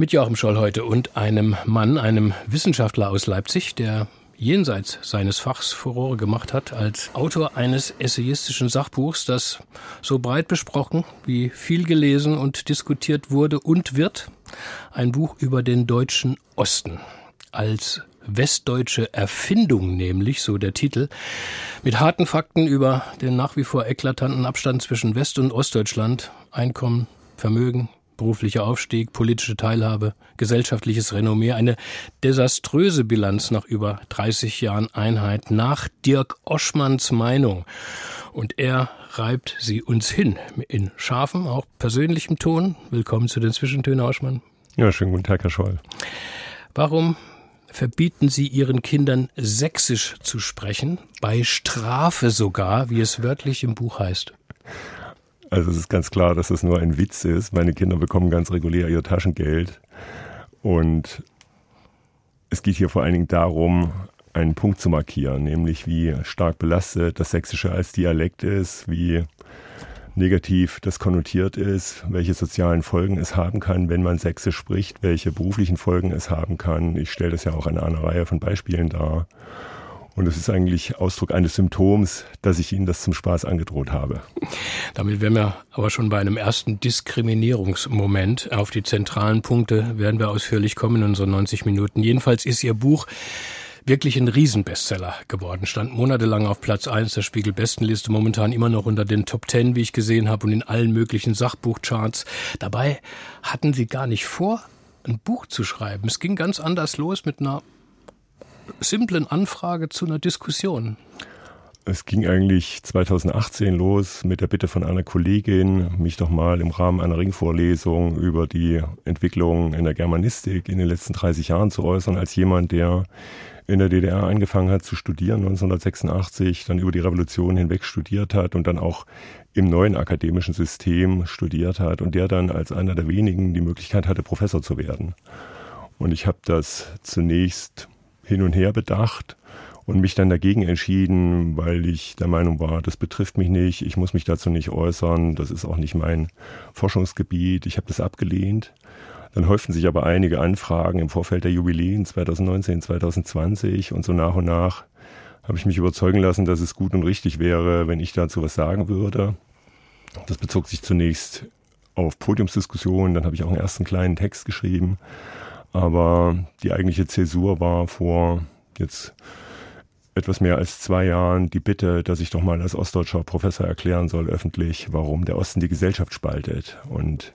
Mit Joachim Scholl heute und einem Mann, einem Wissenschaftler aus Leipzig, der jenseits seines Fachs Furore gemacht hat als Autor eines essayistischen Sachbuchs, das so breit besprochen wie viel gelesen und diskutiert wurde und wird. Ein Buch über den deutschen Osten. Als westdeutsche Erfindung nämlich, so der Titel, mit harten Fakten über den nach wie vor eklatanten Abstand zwischen West- und Ostdeutschland, Einkommen, Vermögen, beruflicher Aufstieg, politische Teilhabe, gesellschaftliches Renommee, eine desaströse Bilanz nach über 30 Jahren Einheit, nach Dirk Oschmanns Meinung. Und er reibt sie uns hin, in scharfem, auch persönlichem Ton. Willkommen zu den Zwischentönen, Oschmann. Ja, schönen guten Tag, Herr Scholl. Warum verbieten Sie Ihren Kindern sächsisch zu sprechen, bei Strafe sogar, wie es wörtlich im Buch heißt? Also es ist ganz klar, dass das nur ein Witz ist. Meine Kinder bekommen ganz regulär ihr Taschengeld. Und es geht hier vor allen Dingen darum, einen Punkt zu markieren, nämlich wie stark belastet das Sächsische als Dialekt ist, wie negativ das konnotiert ist, welche sozialen Folgen es haben kann, wenn man Sächsisch spricht, welche beruflichen Folgen es haben kann. Ich stelle das ja auch an einer Reihe von Beispielen dar. Und es ist eigentlich Ausdruck eines Symptoms, dass ich Ihnen das zum Spaß angedroht habe. Damit wären wir aber schon bei einem ersten Diskriminierungsmoment. Auf die zentralen Punkte werden wir ausführlich kommen in unseren 90 Minuten. Jedenfalls ist Ihr Buch wirklich ein Riesenbestseller geworden. Stand monatelang auf Platz 1 der Spiegel-Bestenliste, momentan immer noch unter den Top 10, wie ich gesehen habe, und in allen möglichen Sachbuchcharts. Dabei hatten Sie gar nicht vor, ein Buch zu schreiben. Es ging ganz anders los mit einer simplen Anfrage zu einer Diskussion? Es ging eigentlich 2018 los mit der Bitte von einer Kollegin, mich doch mal im Rahmen einer Ringvorlesung über die Entwicklung in der Germanistik in den letzten 30 Jahren zu äußern, als jemand, der in der DDR angefangen hat zu studieren, 1986, dann über die Revolution hinweg studiert hat und dann auch im neuen akademischen System studiert hat und der dann als einer der wenigen die Möglichkeit hatte, Professor zu werden. Und ich habe das zunächst hin und her bedacht und mich dann dagegen entschieden, weil ich der Meinung war, das betrifft mich nicht, ich muss mich dazu nicht äußern, das ist auch nicht mein Forschungsgebiet, ich habe das abgelehnt. Dann häuften sich aber einige Anfragen im Vorfeld der Jubiläen 2019, 2020 und so nach und nach habe ich mich überzeugen lassen, dass es gut und richtig wäre, wenn ich dazu was sagen würde. Das bezog sich zunächst auf Podiumsdiskussionen, dann habe ich auch einen ersten kleinen Text geschrieben aber die eigentliche Zäsur war vor jetzt etwas mehr als zwei Jahren die Bitte, dass ich doch mal als ostdeutscher Professor erklären soll öffentlich, warum der Osten die Gesellschaft spaltet. Und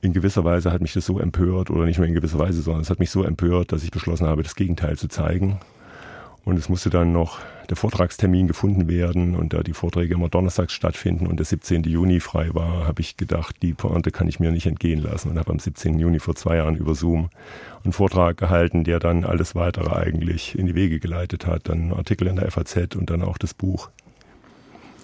in gewisser Weise hat mich das so empört, oder nicht nur in gewisser Weise, sondern es hat mich so empört, dass ich beschlossen habe, das Gegenteil zu zeigen. Und es musste dann noch der Vortragstermin gefunden werden und da die Vorträge immer donnerstags stattfinden und der 17. Juni frei war, habe ich gedacht, die Pointe kann ich mir nicht entgehen lassen und habe am 17. Juni vor zwei Jahren über Zoom einen Vortrag gehalten, der dann alles weitere eigentlich in die Wege geleitet hat. Dann Artikel in der FAZ und dann auch das Buch.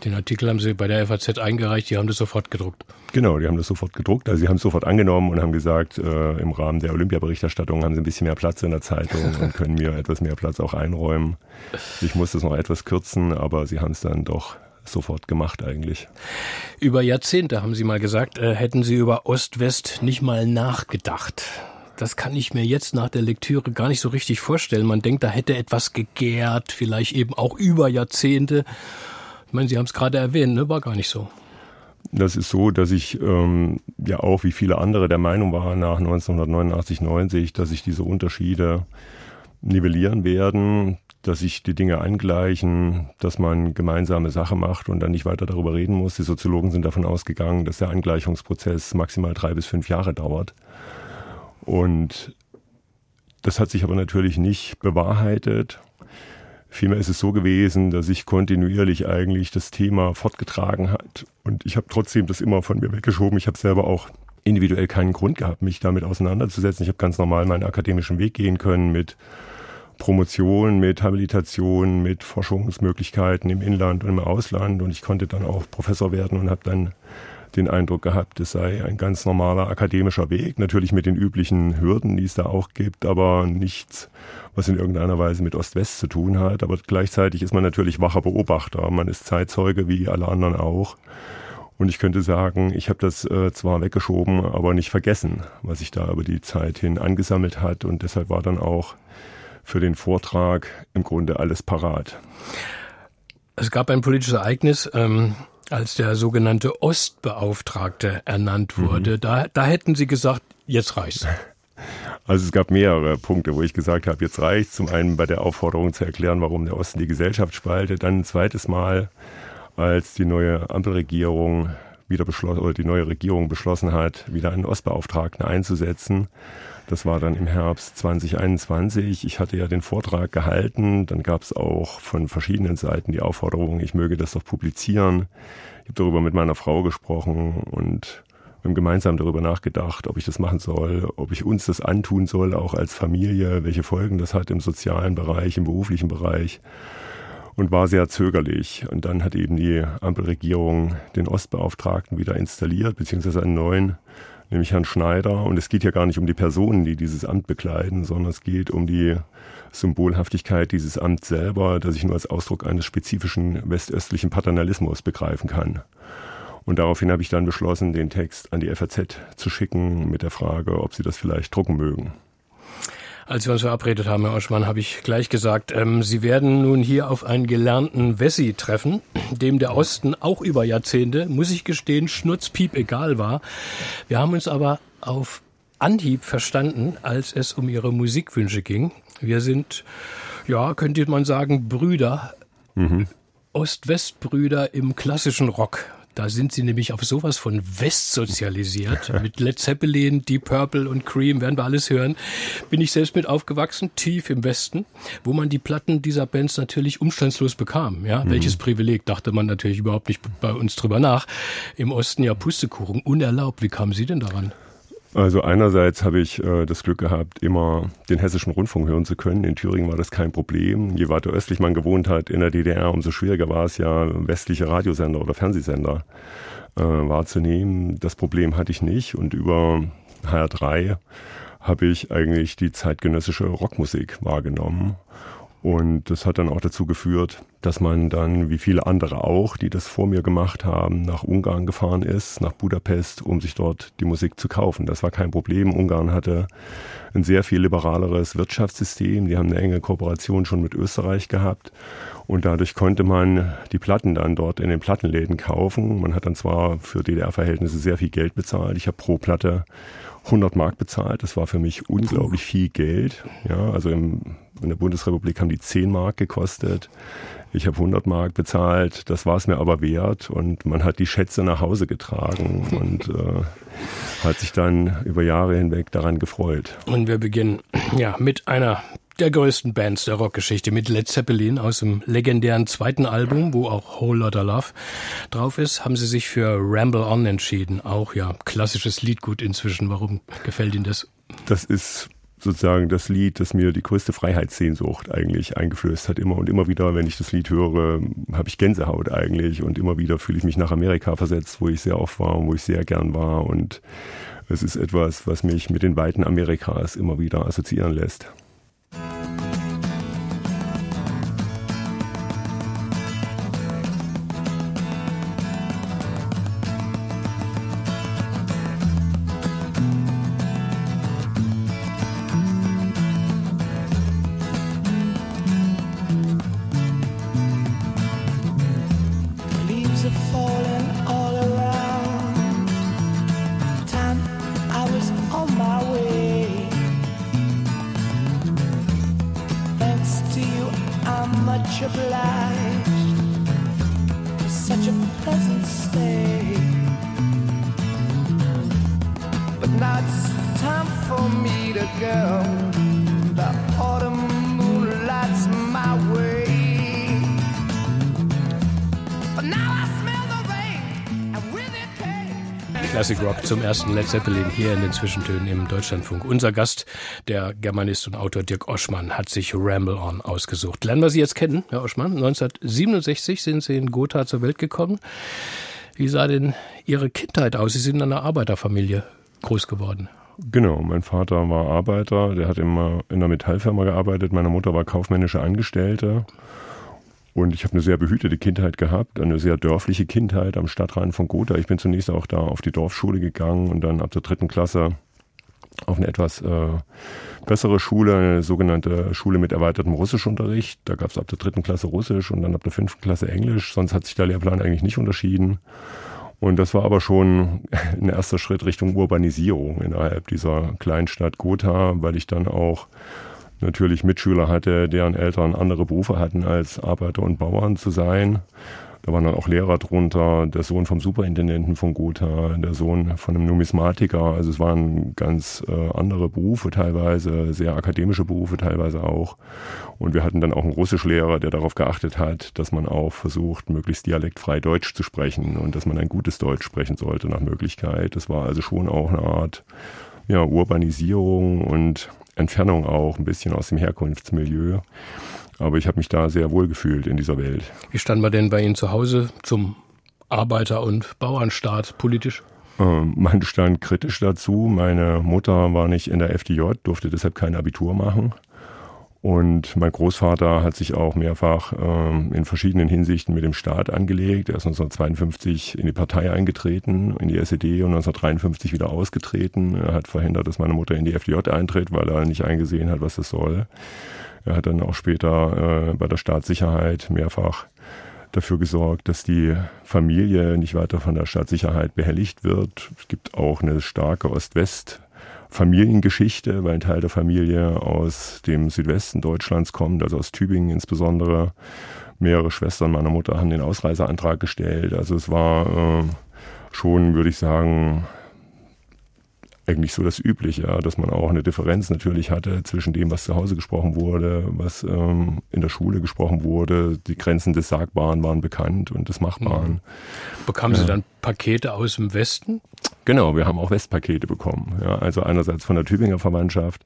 Den Artikel haben Sie bei der FAZ eingereicht, die haben das sofort gedruckt. Genau, die haben das sofort gedruckt. Also sie haben es sofort angenommen und haben gesagt, äh, im Rahmen der Olympiaberichterstattung haben sie ein bisschen mehr Platz in der Zeitung und können mir etwas mehr Platz auch einräumen. Ich musste es noch etwas kürzen, aber sie haben es dann doch sofort gemacht eigentlich. Über Jahrzehnte haben Sie mal gesagt, äh, hätten Sie über Ost-West nicht mal nachgedacht. Das kann ich mir jetzt nach der Lektüre gar nicht so richtig vorstellen. Man denkt, da hätte etwas gegärt, vielleicht eben auch über Jahrzehnte. Ich meine, Sie haben es gerade erwähnt, ne? war gar nicht so. Das ist so, dass ich ähm, ja auch wie viele andere der Meinung war nach 1989, 90, dass sich diese Unterschiede nivellieren werden, dass sich die Dinge angleichen, dass man gemeinsame Sache macht und dann nicht weiter darüber reden muss. Die Soziologen sind davon ausgegangen, dass der Angleichungsprozess maximal drei bis fünf Jahre dauert. Und das hat sich aber natürlich nicht bewahrheitet. Vielmehr ist es so gewesen, dass sich kontinuierlich eigentlich das Thema fortgetragen hat. Und ich habe trotzdem das immer von mir weggeschoben. Ich habe selber auch individuell keinen Grund gehabt, mich damit auseinanderzusetzen. Ich habe ganz normal meinen akademischen Weg gehen können mit Promotion, mit Habilitation, mit Forschungsmöglichkeiten im Inland und im Ausland. Und ich konnte dann auch Professor werden und habe dann den Eindruck gehabt, es sei ein ganz normaler akademischer Weg, natürlich mit den üblichen Hürden, die es da auch gibt, aber nichts, was in irgendeiner Weise mit Ost-West zu tun hat. Aber gleichzeitig ist man natürlich wacher Beobachter, man ist Zeitzeuge wie alle anderen auch. Und ich könnte sagen, ich habe das äh, zwar weggeschoben, aber nicht vergessen, was sich da über die Zeit hin angesammelt hat. Und deshalb war dann auch für den Vortrag im Grunde alles parat. Es gab ein politisches Ereignis, ähm, als der sogenannte Ostbeauftragte ernannt mhm. wurde. Mhm. Da, da hätten Sie gesagt, jetzt reicht's. Also es gab mehrere Punkte, wo ich gesagt habe, jetzt reicht's. Zum einen bei der Aufforderung zu erklären, warum der Osten die Gesellschaft spaltet. Dann ein zweites Mal, als die neue Ampelregierung wieder beschlossen oder die neue Regierung beschlossen hat, wieder einen Ostbeauftragten einzusetzen. Das war dann im Herbst 2021. Ich hatte ja den Vortrag gehalten. Dann gab es auch von verschiedenen Seiten die Aufforderung, ich möge das doch publizieren. Ich habe darüber mit meiner Frau gesprochen und wir haben gemeinsam darüber nachgedacht, ob ich das machen soll, ob ich uns das antun soll, auch als Familie, welche Folgen das hat im sozialen Bereich, im beruflichen Bereich und war sehr zögerlich. Und dann hat eben die Ampelregierung den Ostbeauftragten wieder installiert, beziehungsweise einen neuen nämlich Herrn Schneider. Und es geht ja gar nicht um die Personen, die dieses Amt bekleiden, sondern es geht um die Symbolhaftigkeit dieses Amts selber, das ich nur als Ausdruck eines spezifischen westöstlichen Paternalismus begreifen kann. Und daraufhin habe ich dann beschlossen, den Text an die FAZ zu schicken mit der Frage, ob sie das vielleicht drucken mögen. Als wir uns verabredet haben, Herr Oschmann, habe ich gleich gesagt, ähm, Sie werden nun hier auf einen gelernten Wessi treffen, dem der Osten auch über Jahrzehnte, muss ich gestehen, schnurzpiep egal war. Wir haben uns aber auf Anhieb verstanden, als es um Ihre Musikwünsche ging. Wir sind, ja, könnte man sagen, Brüder, mhm. Ost-West-Brüder im klassischen Rock. Da sind sie nämlich auf sowas von West sozialisiert. mit Led Zeppelin, Deep Purple und Cream werden wir alles hören. Bin ich selbst mit aufgewachsen, tief im Westen, wo man die Platten dieser Bands natürlich umstandslos bekam. Ja, mhm. welches Privileg, dachte man natürlich überhaupt nicht bei uns drüber nach. Im Osten ja Pustekuchen, unerlaubt. Wie kamen Sie denn daran? Also einerseits habe ich äh, das Glück gehabt, immer den hessischen Rundfunk hören zu können. In Thüringen war das kein Problem. Je weiter östlich man gewohnt hat in der DDR, umso schwieriger war es ja, westliche Radiosender oder Fernsehsender äh, wahrzunehmen. Das Problem hatte ich nicht und über HR3 habe ich eigentlich die zeitgenössische Rockmusik wahrgenommen und das hat dann auch dazu geführt, dass man dann, wie viele andere auch, die das vor mir gemacht haben, nach Ungarn gefahren ist, nach Budapest, um sich dort die Musik zu kaufen. Das war kein Problem. Ungarn hatte ein sehr viel liberaleres Wirtschaftssystem. Die haben eine enge Kooperation schon mit Österreich gehabt. Und dadurch konnte man die Platten dann dort in den Plattenläden kaufen. Man hat dann zwar für DDR-Verhältnisse sehr viel Geld bezahlt. Ich habe pro Platte 100 Mark bezahlt. Das war für mich unglaublich viel Geld. Ja, also im, in der Bundesrepublik haben die 10 Mark gekostet. Ich habe 100 Mark bezahlt. Das war es mir aber wert. Und man hat die Schätze nach Hause getragen und äh, hat sich dann über Jahre hinweg daran gefreut. Und wir beginnen ja mit einer der größten Bands der Rockgeschichte mit Led Zeppelin aus dem legendären zweiten Album, wo auch Whole Lotta Love drauf ist, haben sie sich für Ramble On entschieden. Auch ja, klassisches Liedgut inzwischen. Warum gefällt Ihnen das? Das ist sozusagen das Lied, das mir die größte Freiheitssehnsucht eigentlich eingeflößt hat. Immer und immer wieder, wenn ich das Lied höre, habe ich Gänsehaut eigentlich und immer wieder fühle ich mich nach Amerika versetzt, wo ich sehr oft war und wo ich sehr gern war und es ist etwas, was mich mit den Weiten Amerikas immer wieder assoziieren lässt. Zum ersten Led Zeppelin hier in den Zwischentönen im Deutschlandfunk. Unser Gast, der Germanist und Autor Dirk Oschmann, hat sich Ramble On ausgesucht. Lernen wir Sie jetzt kennen, Herr Oschmann. 1967 sind Sie in Gotha zur Welt gekommen. Wie sah denn Ihre Kindheit aus? Sie sind in einer Arbeiterfamilie groß geworden. Genau, mein Vater war Arbeiter, der hat immer in einer Metallfirma gearbeitet, meine Mutter war kaufmännische Angestellte. Und ich habe eine sehr behütete Kindheit gehabt, eine sehr dörfliche Kindheit am Stadtrand von Gotha. Ich bin zunächst auch da auf die Dorfschule gegangen und dann ab der dritten Klasse auf eine etwas äh, bessere Schule, eine sogenannte Schule mit erweitertem Russischunterricht. Da gab es ab der dritten Klasse Russisch und dann ab der fünften Klasse Englisch. Sonst hat sich der Lehrplan eigentlich nicht unterschieden. Und das war aber schon ein erster Schritt Richtung Urbanisierung innerhalb dieser Kleinstadt Gotha, weil ich dann auch natürlich Mitschüler hatte, deren Eltern andere Berufe hatten, als Arbeiter und Bauern zu sein. Da waren dann auch Lehrer drunter, der Sohn vom Superintendenten von Gotha, der Sohn von einem Numismatiker. Also es waren ganz äh, andere Berufe teilweise, sehr akademische Berufe teilweise auch. Und wir hatten dann auch einen Russischlehrer, der darauf geachtet hat, dass man auch versucht, möglichst dialektfrei Deutsch zu sprechen und dass man ein gutes Deutsch sprechen sollte nach Möglichkeit. Das war also schon auch eine Art ja, Urbanisierung und Entfernung auch ein bisschen aus dem Herkunftsmilieu. Aber ich habe mich da sehr wohl gefühlt in dieser Welt. Wie stand man denn bei Ihnen zu Hause zum Arbeiter- und Bauernstaat politisch? Ähm, man stand kritisch dazu. Meine Mutter war nicht in der FDJ, durfte deshalb kein Abitur machen. Und mein Großvater hat sich auch mehrfach ähm, in verschiedenen Hinsichten mit dem Staat angelegt. Er ist 1952 in die Partei eingetreten, in die SED und 1953 wieder ausgetreten. Er hat verhindert, dass meine Mutter in die FDJ eintritt, weil er nicht eingesehen hat, was das soll. Er hat dann auch später äh, bei der Staatssicherheit mehrfach dafür gesorgt, dass die Familie nicht weiter von der Staatssicherheit behelligt wird. Es gibt auch eine starke Ost-West- Familiengeschichte, weil ein Teil der Familie aus dem Südwesten Deutschlands kommt, also aus Tübingen insbesondere. Mehrere Schwestern meiner Mutter haben den Ausreiseantrag gestellt. Also es war äh, schon, würde ich sagen, eigentlich so das Übliche, ja, dass man auch eine Differenz natürlich hatte zwischen dem, was zu Hause gesprochen wurde, was ähm, in der Schule gesprochen wurde. Die Grenzen des Sagbaren waren bekannt und des Machbaren. Bekamen ja. Sie dann Pakete aus dem Westen? Genau, wir haben auch Westpakete bekommen. Ja, also einerseits von der Tübinger Verwandtschaft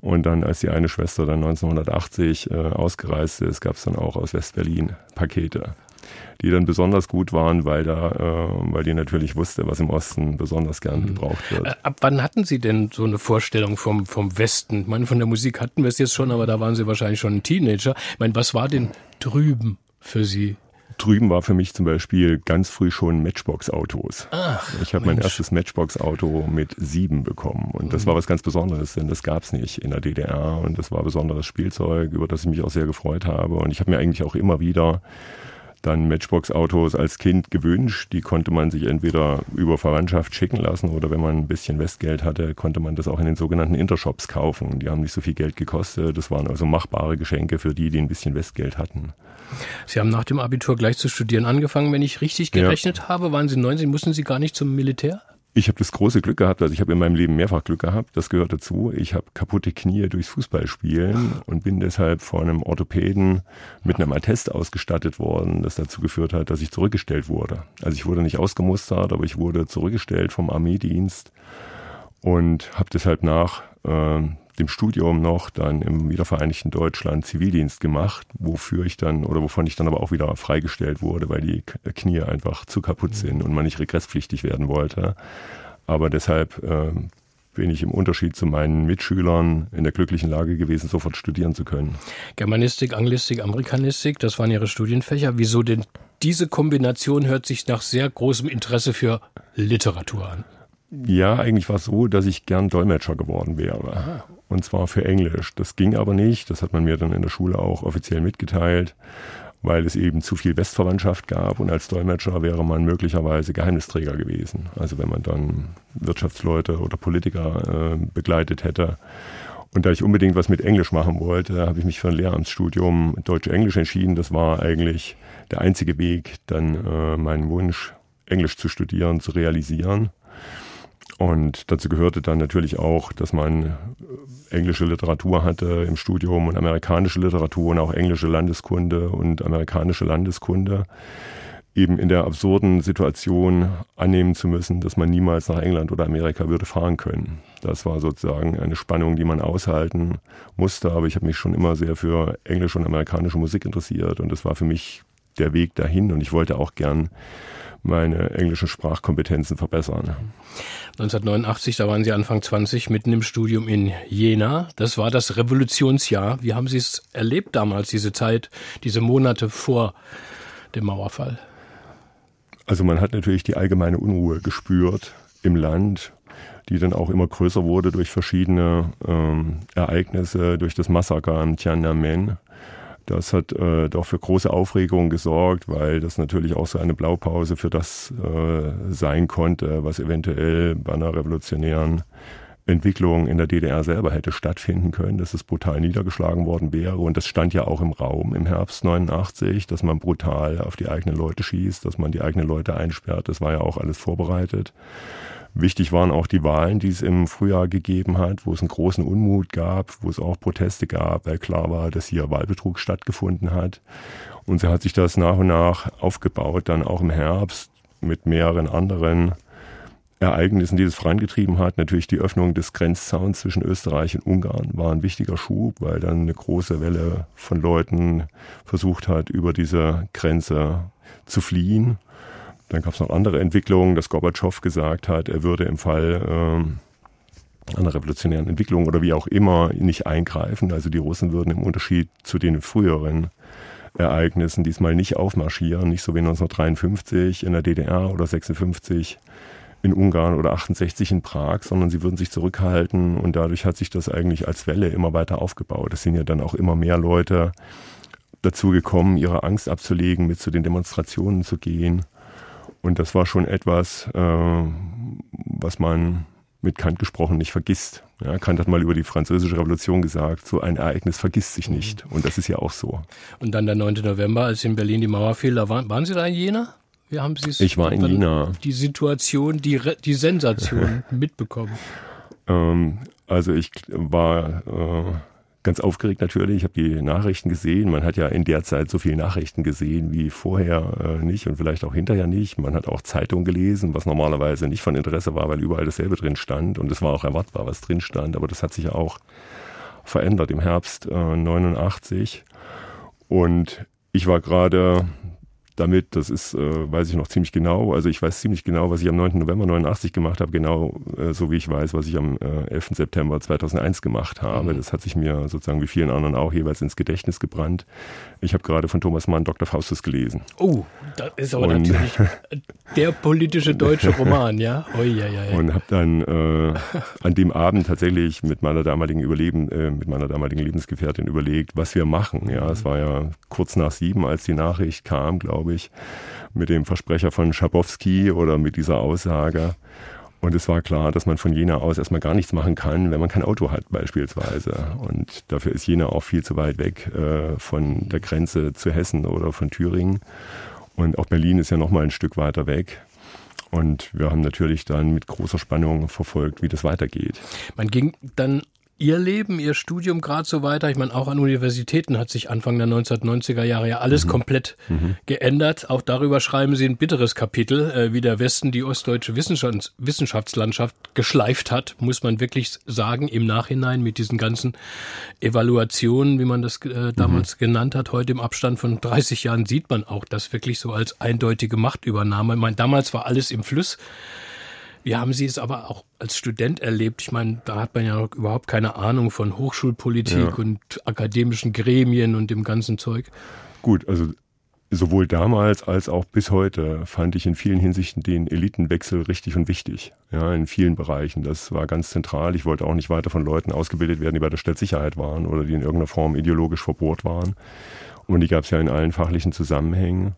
und dann, als die eine Schwester dann 1980 äh, ausgereist ist, gab es dann auch aus Westberlin Pakete die dann besonders gut waren, weil da, äh, weil die natürlich wusste, was im Osten besonders gern mhm. gebraucht wird. Ab wann hatten Sie denn so eine Vorstellung vom, vom Westen? Ich meine, von der Musik hatten wir es jetzt schon, aber da waren Sie wahrscheinlich schon ein Teenager. Ich meine, was war denn drüben für Sie? Drüben war für mich zum Beispiel ganz früh schon Matchbox-Autos. Ich habe mein erstes Matchbox-Auto mit sieben bekommen und das war was ganz Besonderes, denn das gab es nicht in der DDR und das war besonderes Spielzeug, über das ich mich auch sehr gefreut habe und ich habe mir eigentlich auch immer wieder dann Matchbox-Autos als Kind gewünscht. Die konnte man sich entweder über Verwandtschaft schicken lassen oder wenn man ein bisschen Westgeld hatte, konnte man das auch in den sogenannten Intershops kaufen. Die haben nicht so viel Geld gekostet. Das waren also machbare Geschenke für die, die ein bisschen Westgeld hatten. Sie haben nach dem Abitur gleich zu studieren angefangen, wenn ich richtig gerechnet ja. habe. Waren Sie 19, mussten Sie gar nicht zum Militär? Ich habe das große Glück gehabt, also ich habe in meinem Leben mehrfach Glück gehabt, das gehört dazu. Ich habe kaputte Knie durchs Fußballspielen und bin deshalb von einem Orthopäden mit einem Attest ausgestattet worden, das dazu geführt hat, dass ich zurückgestellt wurde. Also ich wurde nicht ausgemustert, aber ich wurde zurückgestellt vom Armeedienst und habe deshalb nach äh, dem Studium noch dann im wiedervereinigten Deutschland Zivildienst gemacht, wofür ich dann oder wovon ich dann aber auch wieder freigestellt wurde, weil die Knie einfach zu kaputt sind und man nicht regresspflichtig werden wollte. Aber deshalb äh, bin ich im Unterschied zu meinen Mitschülern in der glücklichen Lage gewesen, sofort studieren zu können. Germanistik, Anglistik, Amerikanistik, das waren Ihre Studienfächer. Wieso denn diese Kombination hört sich nach sehr großem Interesse für Literatur an? Ja, eigentlich war es so, dass ich gern Dolmetscher geworden wäre. Aha. Und zwar für Englisch. Das ging aber nicht. Das hat man mir dann in der Schule auch offiziell mitgeteilt, weil es eben zu viel Westverwandtschaft gab. Und als Dolmetscher wäre man möglicherweise Geheimnisträger gewesen. Also wenn man dann Wirtschaftsleute oder Politiker äh, begleitet hätte. Und da ich unbedingt was mit Englisch machen wollte, habe ich mich für ein Lehramtsstudium Deutsch-Englisch entschieden. Das war eigentlich der einzige Weg, dann äh, meinen Wunsch, Englisch zu studieren, zu realisieren. Und dazu gehörte dann natürlich auch, dass man äh, englische Literatur hatte im Studium und amerikanische Literatur und auch englische Landeskunde und amerikanische Landeskunde. eben in der absurden Situation annehmen zu müssen, dass man niemals nach England oder Amerika würde fahren können. Das war sozusagen eine Spannung, die man aushalten musste. Aber ich habe mich schon immer sehr für englische und amerikanische Musik interessiert und das war für mich der Weg dahin und ich wollte auch gern meine englischen Sprachkompetenzen verbessern. 1989, da waren Sie Anfang 20, mitten im Studium in Jena. Das war das Revolutionsjahr. Wie haben Sie es erlebt damals, diese Zeit, diese Monate vor dem Mauerfall? Also man hat natürlich die allgemeine Unruhe gespürt im Land, die dann auch immer größer wurde durch verschiedene ähm, Ereignisse, durch das Massaker am Tiananmen. Das hat äh, doch für große Aufregung gesorgt, weil das natürlich auch so eine Blaupause für das äh, sein konnte, was eventuell bei einer revolutionären Entwicklung in der DDR selber hätte stattfinden können, dass es brutal niedergeschlagen worden wäre. Und das stand ja auch im Raum im Herbst 89, dass man brutal auf die eigenen Leute schießt, dass man die eigenen Leute einsperrt. Das war ja auch alles vorbereitet. Wichtig waren auch die Wahlen, die es im Frühjahr gegeben hat, wo es einen großen Unmut gab, wo es auch Proteste gab, weil klar war, dass hier Wahlbetrug stattgefunden hat. Und so hat sich das nach und nach aufgebaut, dann auch im Herbst mit mehreren anderen Ereignissen, die es vorangetrieben hat. Natürlich die Öffnung des Grenzzauns zwischen Österreich und Ungarn war ein wichtiger Schub, weil dann eine große Welle von Leuten versucht hat, über diese Grenze zu fliehen. Dann gab es noch andere Entwicklungen, dass Gorbatschow gesagt hat, er würde im Fall ähm, einer revolutionären Entwicklung oder wie auch immer nicht eingreifen. Also die Russen würden im Unterschied zu den früheren Ereignissen diesmal nicht aufmarschieren, nicht so wie 1953 in der DDR oder 56 in Ungarn oder 68 in Prag, sondern sie würden sich zurückhalten und dadurch hat sich das eigentlich als Welle immer weiter aufgebaut. Es sind ja dann auch immer mehr Leute dazu gekommen, ihre Angst abzulegen, mit zu den Demonstrationen zu gehen. Und das war schon etwas, äh, was man mit Kant gesprochen nicht vergisst. Ja, Kant hat mal über die französische Revolution gesagt, so ein Ereignis vergisst sich nicht. Und das ist ja auch so. Und dann der 9. November, als in Berlin die Mauer fiel, da waren, waren Sie da in Jena? Wie haben Sie es? Ich war in Jena. Die Situation, die, die Sensation mitbekommen. Ähm, also ich war äh, ganz aufgeregt natürlich. Ich habe die Nachrichten gesehen. Man hat ja in der Zeit so viele Nachrichten gesehen wie vorher äh, nicht und vielleicht auch hinterher nicht. Man hat auch Zeitungen gelesen, was normalerweise nicht von Interesse war, weil überall dasselbe drin stand. Und es war auch erwartbar, was drin stand. Aber das hat sich auch verändert im Herbst äh, 89. Und ich war gerade damit. Das ist, äh, weiß ich noch ziemlich genau. Also ich weiß ziemlich genau, was ich am 9. November 89 gemacht habe, genau äh, so wie ich weiß, was ich am äh, 11. September 2001 gemacht habe. Mhm. Das hat sich mir sozusagen wie vielen anderen auch jeweils ins Gedächtnis gebrannt. Ich habe gerade von Thomas Mann Dr. Faustus gelesen. Oh, das ist aber Und, natürlich der politische deutsche Roman, ja? Oh, ja, ja, ja. Und habe dann äh, an dem Abend tatsächlich mit meiner damaligen Überleben, äh, mit meiner damaligen Lebensgefährtin überlegt, was wir machen. Ja, mhm. es war ja kurz nach sieben, als die Nachricht kam, glaube glaube ich, mit dem Versprecher von Schabowski oder mit dieser Aussage. Und es war klar, dass man von Jena aus erstmal gar nichts machen kann, wenn man kein Auto hat beispielsweise. Und dafür ist Jena auch viel zu weit weg äh, von der Grenze zu Hessen oder von Thüringen. Und auch Berlin ist ja noch mal ein Stück weiter weg. Und wir haben natürlich dann mit großer Spannung verfolgt, wie das weitergeht. Man ging dann Ihr Leben, Ihr Studium gerade so weiter? Ich meine, auch an Universitäten hat sich Anfang der 1990er Jahre ja alles mhm. komplett mhm. geändert. Auch darüber schreiben Sie ein bitteres Kapitel, äh, wie der Westen die ostdeutsche Wissenschafts Wissenschaftslandschaft geschleift hat, muss man wirklich sagen, im Nachhinein mit diesen ganzen Evaluationen, wie man das äh, damals mhm. genannt hat. Heute im Abstand von 30 Jahren sieht man auch das wirklich so als eindeutige Machtübernahme. Ich meine, damals war alles im Fluss. Wie haben Sie es aber auch als Student erlebt? Ich meine, da hat man ja noch überhaupt keine Ahnung von Hochschulpolitik ja. und akademischen Gremien und dem ganzen Zeug. Gut, also sowohl damals als auch bis heute fand ich in vielen Hinsichten den Elitenwechsel richtig und wichtig. Ja, in vielen Bereichen. Das war ganz zentral. Ich wollte auch nicht weiter von Leuten ausgebildet werden, die bei der Stellsicherheit waren oder die in irgendeiner Form ideologisch verbohrt waren. Und die gab es ja in allen fachlichen Zusammenhängen.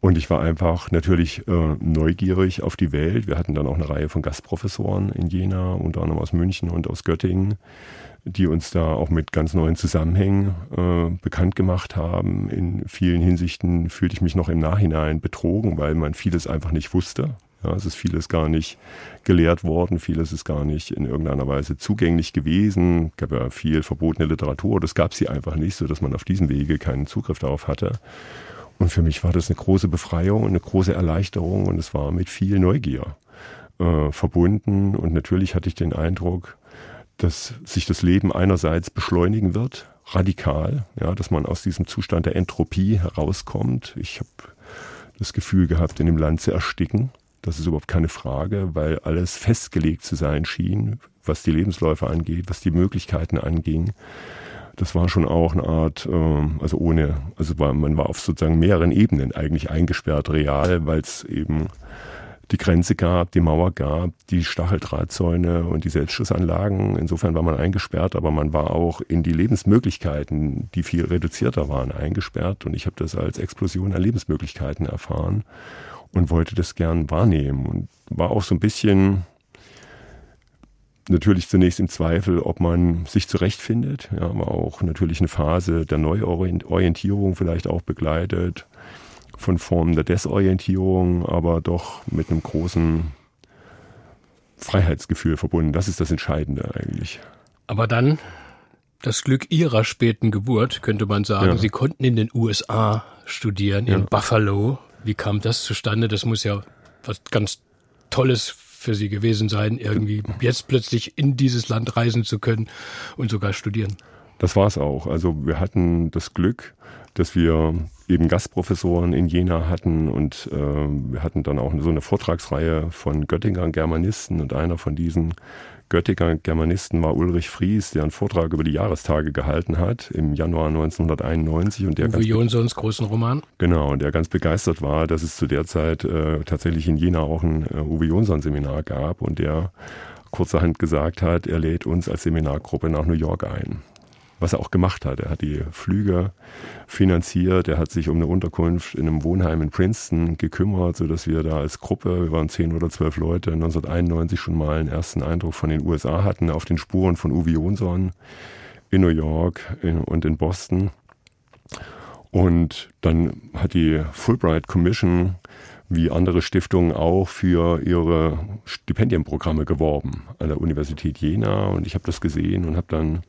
Und ich war einfach natürlich äh, neugierig auf die Welt. Wir hatten dann auch eine Reihe von Gastprofessoren in Jena, unter anderem aus München und aus Göttingen, die uns da auch mit ganz neuen Zusammenhängen äh, bekannt gemacht haben. In vielen Hinsichten fühlte ich mich noch im Nachhinein betrogen, weil man vieles einfach nicht wusste. Ja, es ist vieles gar nicht gelehrt worden, vieles ist gar nicht in irgendeiner Weise zugänglich gewesen. Es gab ja viel verbotene Literatur, das gab sie einfach nicht, so dass man auf diesem Wege keinen Zugriff darauf hatte. Und für mich war das eine große Befreiung, eine große Erleichterung und es war mit viel Neugier äh, verbunden. Und natürlich hatte ich den Eindruck, dass sich das Leben einerseits beschleunigen wird, radikal, ja, dass man aus diesem Zustand der Entropie herauskommt. Ich habe das Gefühl gehabt, in dem Land zu ersticken. Das ist überhaupt keine Frage, weil alles festgelegt zu sein schien, was die Lebensläufe angeht, was die Möglichkeiten anging. Das war schon auch eine Art, äh, also ohne, also man war auf sozusagen mehreren Ebenen eigentlich eingesperrt, real, weil es eben die Grenze gab, die Mauer gab, die Stacheldrahtzäune und die Selbstschussanlagen. Insofern war man eingesperrt, aber man war auch in die Lebensmöglichkeiten, die viel reduzierter waren, eingesperrt. Und ich habe das als Explosion an Lebensmöglichkeiten erfahren und wollte das gern wahrnehmen und war auch so ein bisschen natürlich zunächst im Zweifel, ob man sich zurechtfindet, ja, aber auch natürlich eine Phase der Neuorientierung vielleicht auch begleitet von Formen der Desorientierung, aber doch mit einem großen Freiheitsgefühl verbunden. Das ist das Entscheidende eigentlich. Aber dann das Glück ihrer späten Geburt, könnte man sagen. Ja. Sie konnten in den USA studieren, in ja. Buffalo. Wie kam das zustande? Das muss ja was ganz Tolles für Sie gewesen sein, irgendwie jetzt plötzlich in dieses Land reisen zu können und sogar studieren. Das war es auch. Also wir hatten das Glück, dass wir eben Gastprofessoren in Jena hatten und äh, wir hatten dann auch so eine Vortragsreihe von Göttinger Germanisten und einer von diesen Göttinger Germanisten war Ulrich Fries, der einen Vortrag über die Jahrestage gehalten hat im Januar 1991 und der Uwe Jonsons großen Roman. Genau, und der ganz begeistert war, dass es zu der Zeit äh, tatsächlich in Jena auch ein äh, Uwe Jonson Seminar gab und der kurzerhand gesagt hat, er lädt uns als Seminargruppe nach New York ein was er auch gemacht hat. Er hat die Flüge finanziert, er hat sich um eine Unterkunft in einem Wohnheim in Princeton gekümmert, sodass wir da als Gruppe, wir waren zehn oder zwölf Leute, 1991 schon mal einen ersten Eindruck von den USA hatten, auf den Spuren von Uwe Jonsson in New York und in Boston. Und dann hat die Fulbright Commission wie andere Stiftungen auch für ihre Stipendienprogramme geworben an der Universität Jena und ich habe das gesehen und habe dann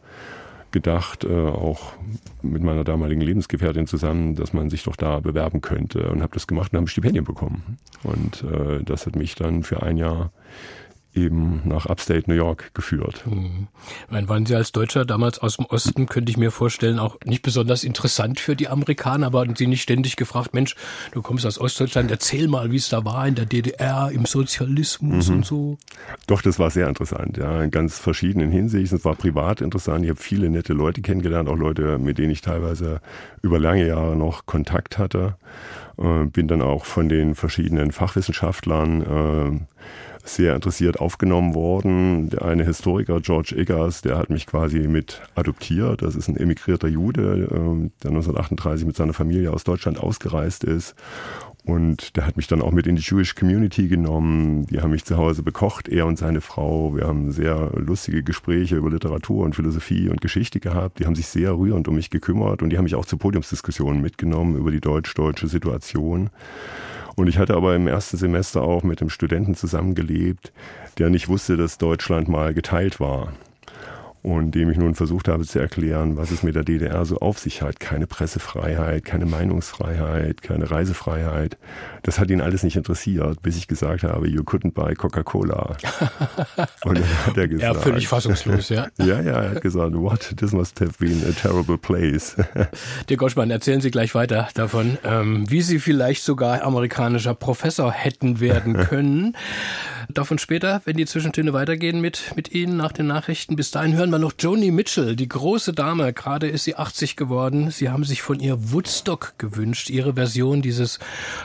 gedacht, äh, auch mit meiner damaligen Lebensgefährtin zusammen, dass man sich doch da bewerben könnte und habe das gemacht und habe ein Stipendium bekommen. Und äh, das hat mich dann für ein Jahr eben nach Upstate New York geführt. Mhm. Meine, waren Sie als Deutscher damals aus dem Osten, könnte ich mir vorstellen, auch nicht besonders interessant für die Amerikaner, aber Sie nicht ständig gefragt, Mensch, du kommst aus Ostdeutschland, erzähl mal, wie es da war in der DDR, im Sozialismus mhm. und so. Doch, das war sehr interessant, ja, in ganz verschiedenen Hinsichten. Es war privat interessant, ich habe viele nette Leute kennengelernt, auch Leute, mit denen ich teilweise über lange Jahre noch Kontakt hatte. Äh, bin dann auch von den verschiedenen Fachwissenschaftlern äh, sehr interessiert aufgenommen worden. Der eine Historiker, George Eggers, der hat mich quasi mit adoptiert. Das ist ein emigrierter Jude, ähm, der 1938 mit seiner Familie aus Deutschland ausgereist ist. Und der hat mich dann auch mit in die Jewish Community genommen. Die haben mich zu Hause bekocht, er und seine Frau. Wir haben sehr lustige Gespräche über Literatur und Philosophie und Geschichte gehabt. Die haben sich sehr rührend um mich gekümmert und die haben mich auch zu Podiumsdiskussionen mitgenommen über die deutsch-deutsche Situation. Und ich hatte aber im ersten Semester auch mit einem Studenten zusammengelebt, der nicht wusste, dass Deutschland mal geteilt war und dem ich nun versucht habe zu erklären, was es mit der DDR so auf sich hat. Keine Pressefreiheit, keine Meinungsfreiheit, keine Reisefreiheit. Das hat ihn alles nicht interessiert, bis ich gesagt habe, you couldn't buy Coca-Cola. und dann hat er gesagt. Ja, völlig fassungslos, ja. ja, ja, er hat gesagt, what, this must have been a terrible place. Der Goschmann, erzählen Sie gleich weiter davon, ähm, wie Sie vielleicht sogar amerikanischer Professor hätten werden können. Davon später, wenn die Zwischentöne weitergehen mit, mit Ihnen nach den Nachrichten. Bis dahin hören wir noch Joni Mitchell, die große Dame. Gerade ist sie 80 geworden. Sie haben sich von ihr Woodstock gewünscht, ihre Version dieses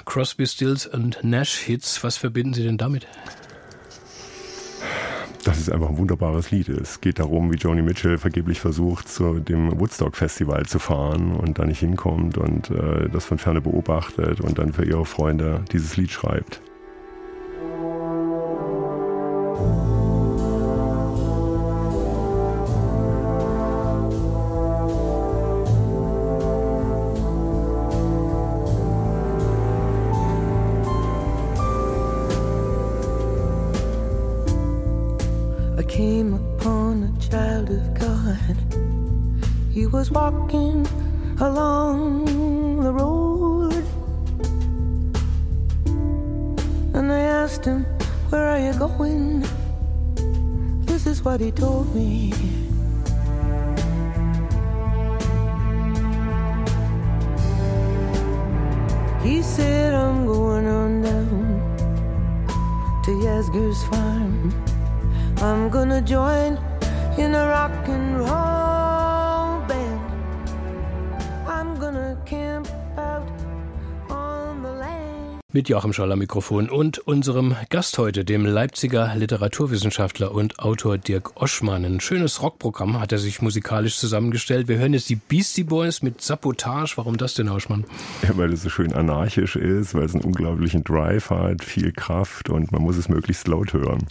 Crosby, Stills und Nash Hits. Was verbinden Sie denn damit? Das ist einfach ein wunderbares Lied. Es geht darum, wie Joni Mitchell vergeblich versucht, zu dem Woodstock Festival zu fahren und da nicht hinkommt und äh, das von ferne beobachtet und dann für ihre Freunde dieses Lied schreibt. I came upon a child of God. He was walking along what he told me. He said, I'm going on down to Yasgur's farm. I'm gonna join in a rock Mit Joachim Scholler Mikrofon und unserem Gast heute, dem Leipziger Literaturwissenschaftler und Autor Dirk Oschmann. Ein schönes Rockprogramm hat er sich musikalisch zusammengestellt. Wir hören jetzt die Beastie Boys mit Sabotage. Warum das denn, Oschmann? Ja, weil es so schön anarchisch ist, weil es einen unglaublichen Drive hat, viel Kraft und man muss es möglichst laut hören.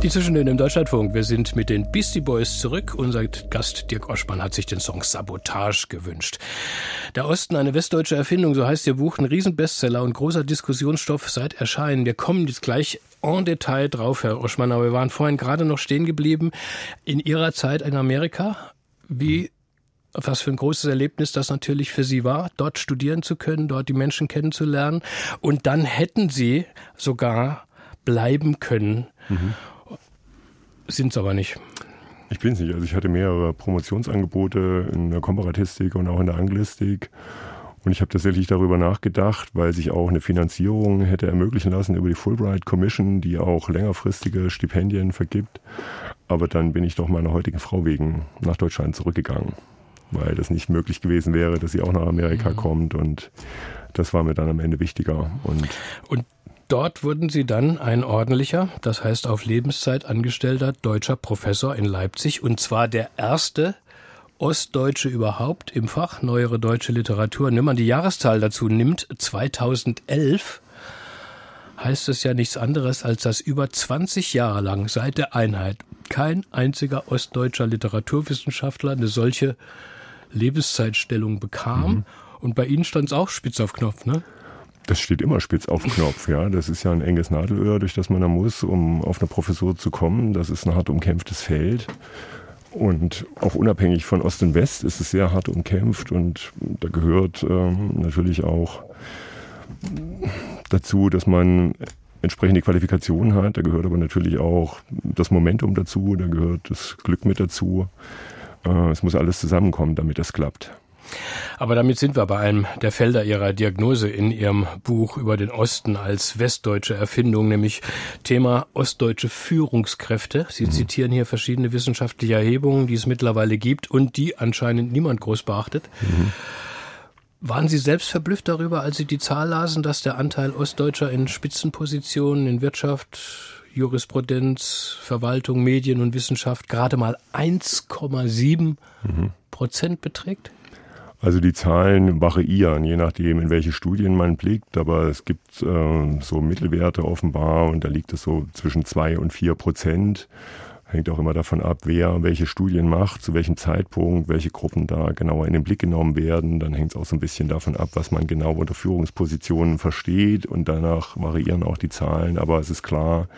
Die Zwischentöne im Deutschlandfunk. Wir sind mit den Beastie Boys zurück. Unser Gast Dirk Oschmann hat sich den Song Sabotage gewünscht. Der Osten, eine westdeutsche Erfindung, so heißt Ihr Buch, ein Riesenbestseller und großer Diskussionsstoff seit Erscheinen. Wir kommen jetzt gleich en Detail drauf, Herr Oschmann, aber wir waren vorhin gerade noch stehen geblieben. In Ihrer Zeit in Amerika, wie was für ein großes Erlebnis das natürlich für Sie war, dort studieren zu können, dort die Menschen kennenzulernen. Und dann hätten Sie sogar bleiben können. Mhm. Sind es aber nicht. Ich bin es nicht. Also ich hatte mehrere Promotionsangebote in der Komparatistik und auch in der Anglistik. Und ich habe tatsächlich darüber nachgedacht, weil sich auch eine Finanzierung hätte ermöglichen lassen über die Fulbright Commission, die auch längerfristige Stipendien vergibt. Aber dann bin ich doch meiner heutigen Frau wegen nach Deutschland zurückgegangen, weil das nicht möglich gewesen wäre, dass sie auch nach Amerika mhm. kommt. Und das war mir dann am Ende wichtiger. Und, und Dort wurden Sie dann ein ordentlicher, das heißt auf Lebenszeit angestellter deutscher Professor in Leipzig und zwar der erste Ostdeutsche überhaupt im Fach Neuere Deutsche Literatur. Wenn man die Jahreszahl dazu nimmt, 2011, heißt es ja nichts anderes, als dass über 20 Jahre lang seit der Einheit kein einziger ostdeutscher Literaturwissenschaftler eine solche Lebenszeitstellung bekam. Mhm. Und bei Ihnen stand es auch spitz auf Knopf, ne? Das steht immer spitz auf Knopf, ja. Das ist ja ein enges Nadelöhr, durch das man da muss, um auf eine Professur zu kommen. Das ist ein hart umkämpftes Feld. Und auch unabhängig von Ost und West ist es sehr hart umkämpft und da gehört ähm, natürlich auch dazu, dass man entsprechende Qualifikationen hat. Da gehört aber natürlich auch das Momentum dazu, da gehört das Glück mit dazu. Äh, es muss alles zusammenkommen, damit das klappt. Aber damit sind wir bei einem der Felder Ihrer Diagnose in Ihrem Buch über den Osten als westdeutsche Erfindung, nämlich Thema ostdeutsche Führungskräfte. Sie mhm. zitieren hier verschiedene wissenschaftliche Erhebungen, die es mittlerweile gibt und die anscheinend niemand groß beachtet. Mhm. Waren Sie selbst verblüfft darüber, als Sie die Zahl lasen, dass der Anteil Ostdeutscher in Spitzenpositionen in Wirtschaft, Jurisprudenz, Verwaltung, Medien und Wissenschaft gerade mal 1,7 mhm. Prozent beträgt? Also die Zahlen variieren, je nachdem, in welche Studien man blickt, aber es gibt äh, so Mittelwerte offenbar und da liegt es so zwischen zwei und vier Prozent. Hängt auch immer davon ab, wer welche Studien macht, zu welchem Zeitpunkt, welche Gruppen da genauer in den Blick genommen werden. Dann hängt es auch so ein bisschen davon ab, was man genau unter Führungspositionen versteht und danach variieren auch die Zahlen. Aber es ist klar,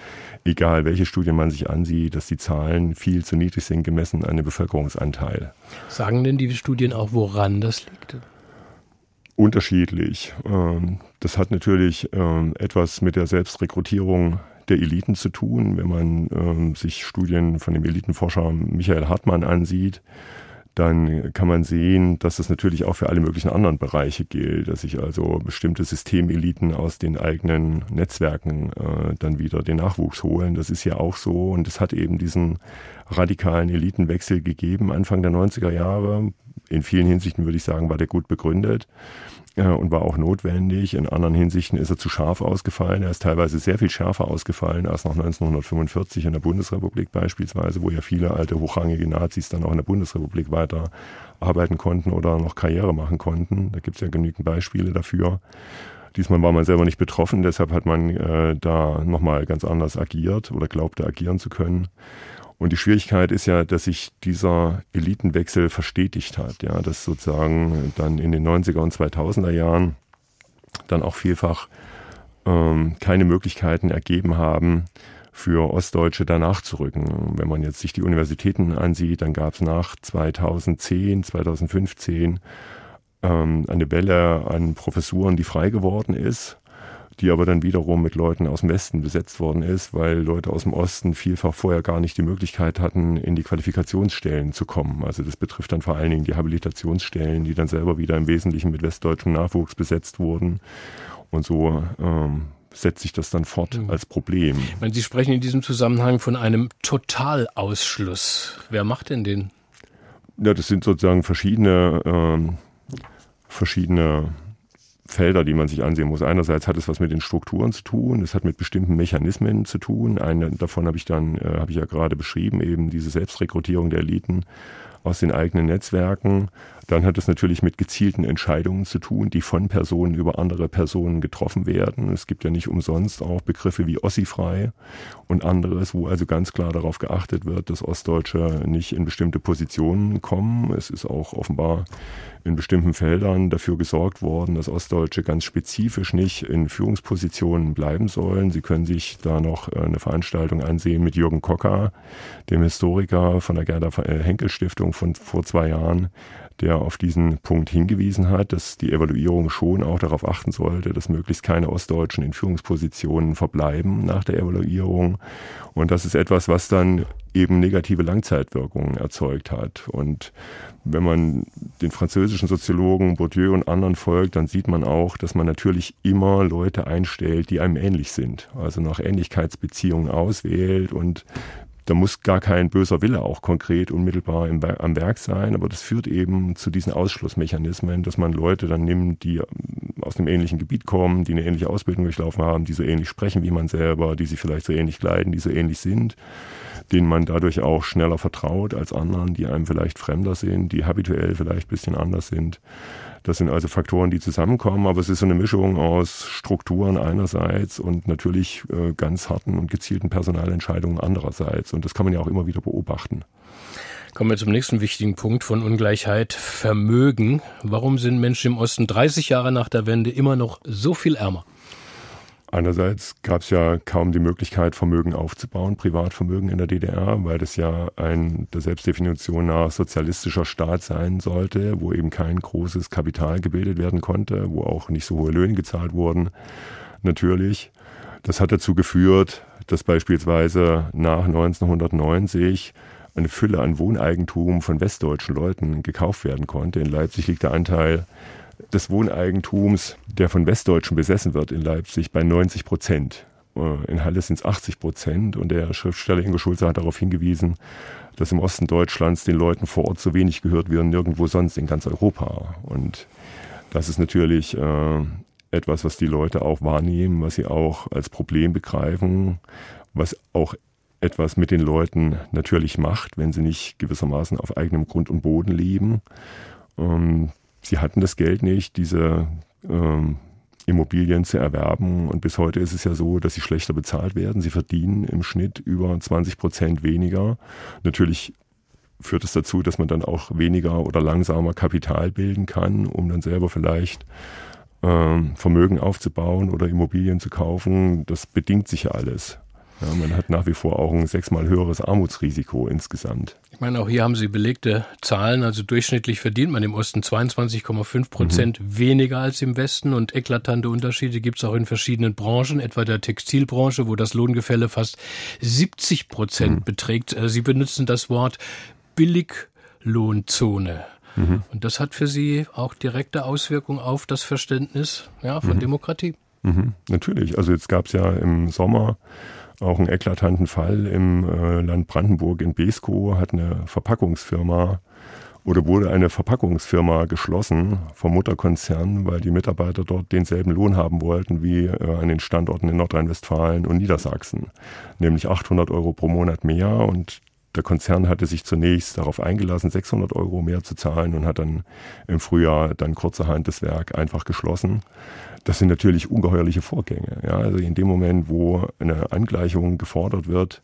egal welche Studien man sich ansieht, dass die Zahlen viel zu niedrig sind gemessen an dem Bevölkerungsanteil. Sagen denn die Studien auch, woran das liegt? Unterschiedlich. Ähm, das hat natürlich ähm, etwas mit der Selbstrekrutierung der Eliten zu tun. Wenn man ähm, sich Studien von dem Elitenforscher Michael Hartmann ansieht, dann kann man sehen, dass das natürlich auch für alle möglichen anderen Bereiche gilt, dass sich also bestimmte Systemeliten aus den eigenen Netzwerken äh, dann wieder den Nachwuchs holen. Das ist ja auch so und es hat eben diesen radikalen Elitenwechsel gegeben Anfang der 90er Jahre. In vielen Hinsichten würde ich sagen, war der gut begründet äh, und war auch notwendig. In anderen Hinsichten ist er zu scharf ausgefallen. Er ist teilweise sehr viel schärfer ausgefallen als noch 1945 in der Bundesrepublik beispielsweise, wo ja viele alte hochrangige Nazis dann auch in der Bundesrepublik weiter arbeiten konnten oder noch Karriere machen konnten. Da gibt es ja genügend Beispiele dafür. Diesmal war man selber nicht betroffen, deshalb hat man äh, da nochmal ganz anders agiert oder glaubte agieren zu können. Und die Schwierigkeit ist ja, dass sich dieser Elitenwechsel verstetigt hat, ja, dass sozusagen dann in den 90er und 2000er Jahren dann auch vielfach ähm, keine Möglichkeiten ergeben haben, für Ostdeutsche danach zu rücken. Wenn man jetzt sich die Universitäten ansieht, dann gab es nach 2010, 2015 ähm, eine Welle an Professuren, die frei geworden ist die aber dann wiederum mit Leuten aus dem Westen besetzt worden ist, weil Leute aus dem Osten vielfach vorher gar nicht die Möglichkeit hatten, in die Qualifikationsstellen zu kommen. Also das betrifft dann vor allen Dingen die Habilitationsstellen, die dann selber wieder im Wesentlichen mit westdeutschem Nachwuchs besetzt wurden. Und so ähm, setzt sich das dann fort mhm. als Problem. Meine, Sie sprechen in diesem Zusammenhang von einem Totalausschluss. Wer macht denn den? Ja, das sind sozusagen verschiedene, ähm, verschiedene Felder, die man sich ansehen muss. Einerseits hat es was mit den Strukturen zu tun, es hat mit bestimmten Mechanismen zu tun. Eine davon habe ich dann, äh, habe ich ja gerade beschrieben, eben diese Selbstrekrutierung der Eliten aus den eigenen Netzwerken. Dann hat es natürlich mit gezielten Entscheidungen zu tun, die von Personen über andere Personen getroffen werden. Es gibt ja nicht umsonst auch Begriffe wie Ossifrei und anderes, wo also ganz klar darauf geachtet wird, dass Ostdeutsche nicht in bestimmte Positionen kommen. Es ist auch offenbar in bestimmten Feldern dafür gesorgt worden, dass Ostdeutsche ganz spezifisch nicht in Führungspositionen bleiben sollen. Sie können sich da noch äh, eine Veranstaltung ansehen mit Jürgen Kocker, dem Historiker von der Gerda äh, Henkel Stiftung von vor zwei Jahren, der auf diesen Punkt hingewiesen hat, dass die Evaluierung schon auch darauf achten sollte, dass möglichst keine Ostdeutschen in Führungspositionen verbleiben nach der Evaluierung. Und das ist etwas, was dann eben negative Langzeitwirkungen erzeugt hat. Und wenn man den französischen Soziologen Bourdieu und anderen folgt, dann sieht man auch, dass man natürlich immer Leute einstellt, die einem ähnlich sind. Also nach Ähnlichkeitsbeziehungen auswählt und da muss gar kein böser Wille auch konkret unmittelbar im, am Werk sein, aber das führt eben zu diesen Ausschlussmechanismen, dass man Leute dann nimmt, die ähm, aus einem ähnlichen Gebiet kommen, die eine ähnliche Ausbildung durchlaufen haben, die so ähnlich sprechen wie man selber, die sich vielleicht so ähnlich kleiden, die so ähnlich sind, denen man dadurch auch schneller vertraut als anderen, die einem vielleicht fremder sind, die habituell vielleicht ein bisschen anders sind. Das sind also Faktoren, die zusammenkommen, aber es ist so eine Mischung aus Strukturen einerseits und natürlich äh, ganz harten und gezielten Personalentscheidungen andererseits. Und das kann man ja auch immer wieder beobachten. Kommen wir zum nächsten wichtigen Punkt von Ungleichheit. Vermögen. Warum sind Menschen im Osten 30 Jahre nach der Wende immer noch so viel ärmer? Einerseits gab es ja kaum die Möglichkeit, Vermögen aufzubauen, Privatvermögen in der DDR, weil das ja ein der Selbstdefinition nach sozialistischer Staat sein sollte, wo eben kein großes Kapital gebildet werden konnte, wo auch nicht so hohe Löhne gezahlt wurden. Natürlich. Das hat dazu geführt, dass beispielsweise nach 1990 eine Fülle an Wohneigentum von westdeutschen Leuten gekauft werden konnte. In Leipzig liegt der Anteil des Wohneigentums, der von Westdeutschen besessen wird in Leipzig, bei 90 Prozent. Äh, in Halle sind es 80 Prozent und der Schriftsteller Ingo Schulze hat darauf hingewiesen, dass im Osten Deutschlands den Leuten vor Ort so wenig gehört wie nirgendwo sonst in ganz Europa. Und das ist natürlich äh, etwas, was die Leute auch wahrnehmen, was sie auch als Problem begreifen, was auch etwas mit den Leuten natürlich macht, wenn sie nicht gewissermaßen auf eigenem Grund und Boden leben. Ähm, sie hatten das Geld nicht, diese ähm, Immobilien zu erwerben. Und bis heute ist es ja so, dass sie schlechter bezahlt werden. Sie verdienen im Schnitt über 20 Prozent weniger. Natürlich führt es dazu, dass man dann auch weniger oder langsamer Kapital bilden kann, um dann selber vielleicht ähm, Vermögen aufzubauen oder Immobilien zu kaufen. Das bedingt sich ja alles. Ja, man hat nach wie vor auch ein sechsmal höheres Armutsrisiko insgesamt. Ich meine, auch hier haben Sie belegte Zahlen. Also durchschnittlich verdient man im Osten 22,5 Prozent mhm. weniger als im Westen und eklatante Unterschiede gibt es auch in verschiedenen Branchen, etwa der Textilbranche, wo das Lohngefälle fast 70 Prozent mhm. beträgt. Äh, Sie benutzen das Wort billig Niedriglohnzone. Mhm. Und das hat für Sie auch direkte Auswirkungen auf das Verständnis ja, von Mhm. Demokratie. Mhm, natürlich. Also jetzt gab es ja im Sommer auch einen eklatanten Fall im äh, Land Brandenburg in Beskow, hat eine Verpackungsfirma oder wurde eine Verpackungsfirma geschlossen vom Mutterkonzern, weil die Mitarbeiter dort denselben Lohn haben wollten wie äh, an den Standorten in Nordrhein-Westfalen und Niedersachsen, nämlich 800 Euro pro Monat mehr und der Konzern hatte sich zunächst darauf eingelassen, 600 Euro mehr zu zahlen und hat dann im Frühjahr dann kurzerhand das Werk einfach geschlossen. Das sind natürlich ungeheuerliche Vorgänge. Ja, also in dem Moment, wo eine Angleichung gefordert wird,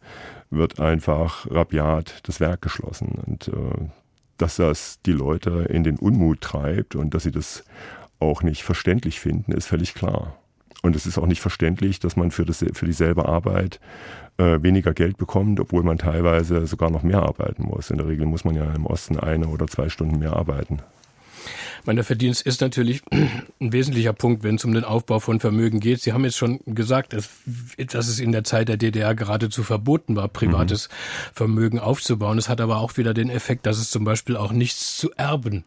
wird einfach rabiat das Werk geschlossen. Und äh, dass das die Leute in den Unmut treibt und dass sie das auch nicht verständlich finden, ist völlig klar. Und es ist auch nicht verständlich, dass man für, das, für dieselbe Arbeit äh, weniger Geld bekommt, obwohl man teilweise sogar noch mehr arbeiten muss. In der Regel muss man ja im Osten eine oder zwei Stunden mehr arbeiten. Mein Verdienst ist natürlich ein wesentlicher Punkt, wenn es um den Aufbau von Vermögen geht. Sie haben jetzt schon gesagt, dass, dass es in der Zeit der DDR geradezu verboten war, privates mhm. Vermögen aufzubauen. Es hat aber auch wieder den Effekt, dass es zum Beispiel auch nichts zu erben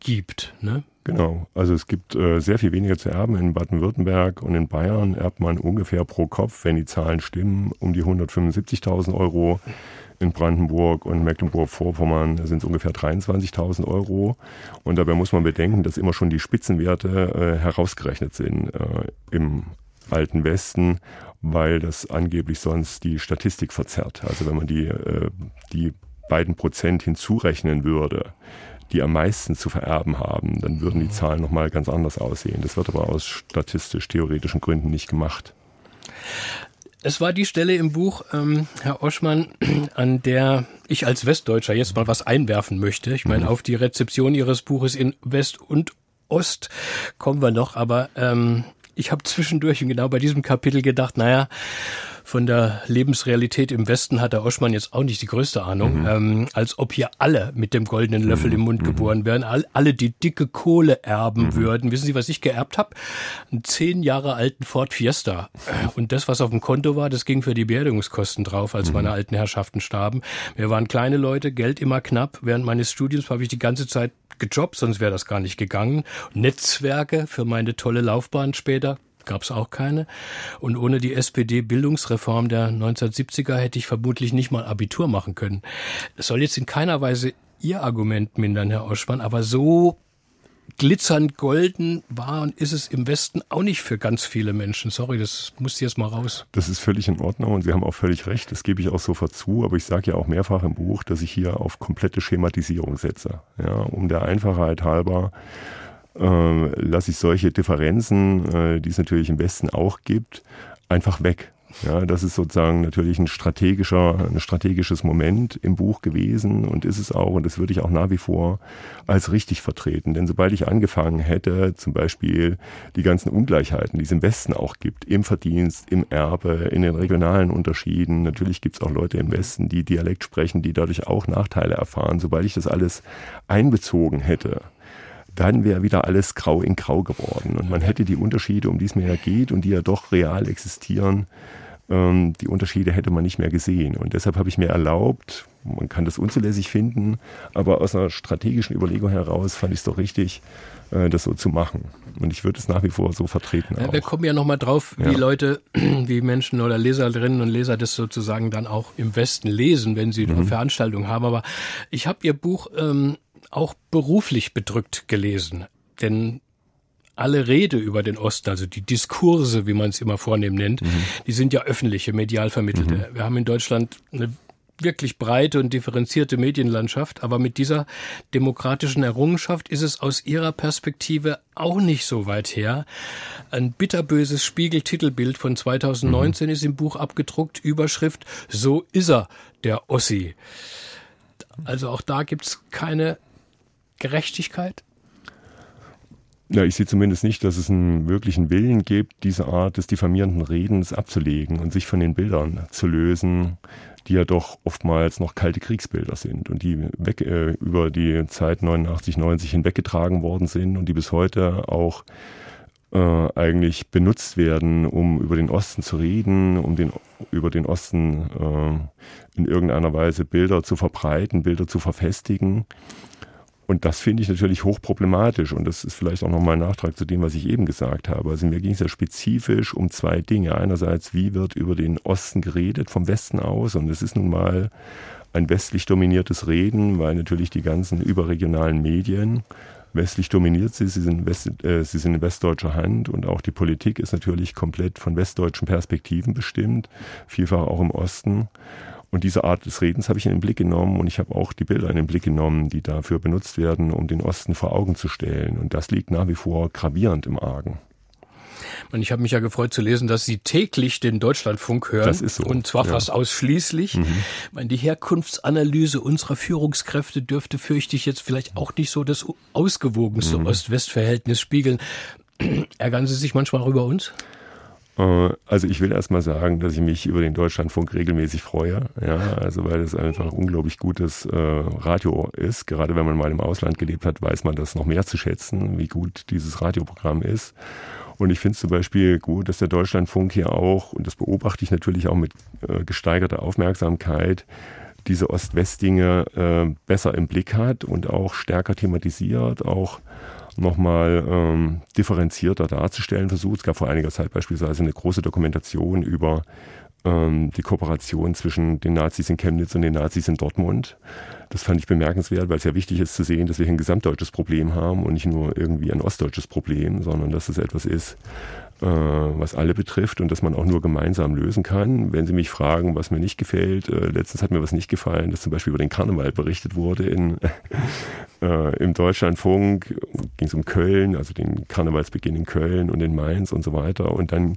gibt. Ne? Genau, also es gibt äh, sehr viel weniger zu erben. In Baden-Württemberg und in Bayern erbt man ungefähr pro Kopf, wenn die Zahlen stimmen, um die 175.000 Euro. In Brandenburg und Mecklenburg-Vorpommern sind es ungefähr 23.000 Euro. Und dabei muss man bedenken, dass immer schon die Spitzenwerte äh, herausgerechnet sind äh, im alten Westen, weil das angeblich sonst die Statistik verzerrt. Also wenn man die, äh, die beiden Prozent hinzurechnen würde, die am meisten zu vererben haben, dann würden die Zahlen nochmal ganz anders aussehen. Das wird aber aus statistisch-theoretischen Gründen nicht gemacht. Es war die Stelle im Buch, ähm, Herr Oschmann, an der ich als Westdeutscher jetzt mal was einwerfen möchte. Ich meine, auf die Rezeption Ihres Buches in West und Ost kommen wir noch, aber ähm, ich habe zwischendurch genau bei diesem Kapitel gedacht, naja, von der Lebensrealität im Westen hat der Oschmann jetzt auch nicht die größte Ahnung, mhm. ähm, als ob hier alle mit dem goldenen Löffel mhm. im Mund geboren wären, all, alle die dicke Kohle erben mhm. würden. Wissen Sie, was ich geerbt habe? Einen zehn Jahre alten Ford Fiesta. Und das, was auf dem Konto war, das ging für die Beerdigungskosten drauf, als meine alten Herrschaften starben. Wir waren kleine Leute, Geld immer knapp. Während meines Studiums habe ich die ganze Zeit gejobbt, sonst wäre das gar nicht gegangen. Netzwerke für meine tolle Laufbahn später gab es auch keine. Und ohne die SPD-Bildungsreform der 1970er hätte ich vermutlich nicht mal Abitur machen können. Es soll jetzt in keiner Weise Ihr Argument mindern, Herr Oschmann, aber so glitzernd golden war und ist es im Westen auch nicht für ganz viele Menschen. Sorry, das muss jetzt mal raus. Das ist völlig in Ordnung und Sie haben auch völlig recht. Das gebe ich auch sofort zu. Aber ich sage ja auch mehrfach im Buch, dass ich hier auf komplette Schematisierung setze. Ja, um der Einfachheit halber äh, lasse ich solche Differenzen, äh, die es natürlich im Westen auch gibt, einfach weg. Ja, das ist sozusagen natürlich ein strategischer, ein strategisches Moment im Buch gewesen und ist es auch, und das würde ich auch nach wie vor als richtig vertreten. Denn sobald ich angefangen hätte, zum Beispiel die ganzen Ungleichheiten, die es im Westen auch gibt, im Verdienst, im Erbe, in den regionalen Unterschieden, natürlich gibt es auch Leute im Westen, die Dialekt sprechen, die dadurch auch Nachteile erfahren, sobald ich das alles einbezogen hätte, dann wäre wieder alles grau in grau geworden. Und man hätte die Unterschiede, um die es mir ja geht und die ja doch real existieren, ähm, die Unterschiede hätte man nicht mehr gesehen. Und deshalb habe ich mir erlaubt, man kann das unzulässig finden, aber aus einer strategischen Überlegung heraus fand ich es doch richtig, äh, das so zu machen. Und ich würde es nach wie vor so vertreten. Ja, wir kommen ja nochmal drauf, wie ja. Leute, wie Menschen oder Leserinnen und Leser das sozusagen dann auch im Westen lesen, wenn sie mhm. eine Veranstaltung haben. Aber ich habe Ihr Buch ähm, auch beruflich bedrückt gelesen. Denn alle Rede über den Osten, also die Diskurse, wie man es immer vornehm nennt, mhm. die sind ja öffentliche, medial vermittelte. Mhm. Wir haben in Deutschland eine wirklich breite und differenzierte Medienlandschaft, aber mit dieser demokratischen Errungenschaft ist es aus ihrer Perspektive auch nicht so weit her. Ein bitterböses Spiegeltitelbild von 2019 mhm. ist im Buch abgedruckt, Überschrift So ist er, der Ossi. Also auch da gibt's keine Gerechtigkeit? Ja, ich sehe zumindest nicht, dass es einen wirklichen Willen gibt, diese Art des diffamierenden Redens abzulegen und sich von den Bildern zu lösen, die ja doch oftmals noch kalte Kriegsbilder sind und die weg, äh, über die Zeit 89, 90 hinweggetragen worden sind und die bis heute auch äh, eigentlich benutzt werden, um über den Osten zu reden, um den, über den Osten äh, in irgendeiner Weise Bilder zu verbreiten, Bilder zu verfestigen. Und das finde ich natürlich hochproblematisch. Und das ist vielleicht auch nochmal ein Nachtrag zu dem, was ich eben gesagt habe. Also mir ging es ja spezifisch um zwei Dinge. Einerseits, wie wird über den Osten geredet vom Westen aus? Und es ist nun mal ein westlich dominiertes Reden, weil natürlich die ganzen überregionalen Medien westlich dominiert sie, sie sind, West, äh, sie sind in westdeutscher Hand und auch die Politik ist natürlich komplett von westdeutschen Perspektiven bestimmt, vielfach auch im Osten. Und diese Art des Redens habe ich in den Blick genommen und ich habe auch die Bilder in den Blick genommen, die dafür benutzt werden, um den Osten vor Augen zu stellen. Und das liegt nach wie vor gravierend im Argen. Und ich habe mich ja gefreut zu lesen, dass Sie täglich den Deutschlandfunk hören. Das ist so. Und zwar ja. fast ausschließlich. Mhm. Ich meine, die Herkunftsanalyse unserer Führungskräfte dürfte, fürchte ich, jetzt vielleicht auch nicht so das ausgewogenste mhm. Ost-West-Verhältnis spiegeln. Ärgern Sie sich manchmal auch über uns? Äh, also ich will erst mal sagen, dass ich mich über den Deutschlandfunk regelmäßig freue, ja, also weil es einfach unglaublich gutes äh, Radio ist. Gerade wenn man mal im Ausland gelebt hat, weiß man das noch mehr zu schätzen, wie gut dieses Radioprogramm ist. Und ich finde es zum Beispiel gut, dass der Deutschlandfunk hier auch, und das beobachte ich natürlich auch mit äh, gesteigerter Aufmerksamkeit, diese Ost-West-Dinge äh, besser im Blick hat und auch stärker thematisiert, auch nochmal ähm, differenzierter darzustellen versucht. Es gab vor einiger Zeit beispielsweise eine große Dokumentation über ähm, die Kooperation zwischen den Nazis in Chemnitz und den Nazis in Dortmund. Das fand ich bemerkenswert, weil es ja wichtig ist zu sehen, dass wir hier ein gesamtdeutsches Problem haben und nicht nur irgendwie ein ostdeutsches Problem, sondern dass es etwas ist, was alle betrifft und dass man auch nur gemeinsam lösen kann. Wenn Sie mich fragen, was mir nicht gefällt, äh, letztens hat mir was nicht gefallen, dass zum Beispiel über den Karneval berichtet wurde in, äh, im Deutschlandfunk, ging es um Köln, also den Karnevalsbeginn in Köln und in Mainz und so weiter und dann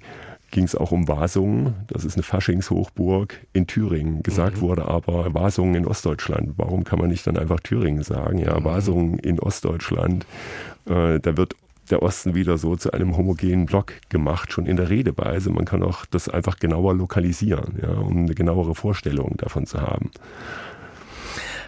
ging es auch um Wasungen. Das ist eine Faschingshochburg in Thüringen. Gesagt mhm. wurde aber Wasungen in Ostdeutschland. Warum kann man nicht dann einfach Thüringen sagen? Ja, mhm. Wasungen in Ostdeutschland. Äh, da wird der Osten wieder so zu einem homogenen Block gemacht, schon in der Redeweise. Man kann auch das einfach genauer lokalisieren, ja, um eine genauere Vorstellung davon zu haben.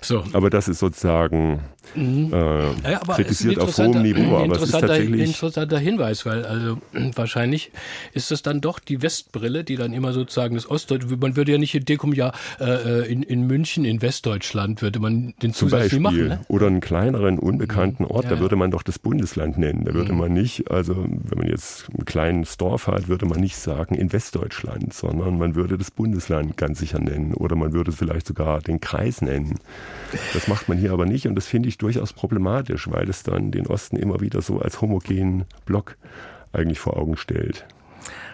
So. Aber das ist sozusagen mhm. äh, ja, kritisiert auf hohem Niveau. Aber es ist tatsächlich interessanter Hinweis, weil also wahrscheinlich ist das dann doch die Westbrille, die dann immer sozusagen das Ostdeutsch. Man würde ja nicht in Dekum ja äh, in, in München in Westdeutschland würde man den Zusatz Zum Beispiel, machen. Ne? Oder einen kleineren unbekannten Ort, ja, da würde man doch das Bundesland nennen. Da würde mhm. man nicht, also wenn man jetzt ein kleines Dorf hat, würde man nicht sagen in Westdeutschland, sondern man würde das Bundesland ganz sicher nennen oder man würde vielleicht sogar den Kreis nennen. Das macht man hier aber nicht und das finde ich durchaus problematisch, weil es dann den Osten immer wieder so als homogenen Block eigentlich vor Augen stellt.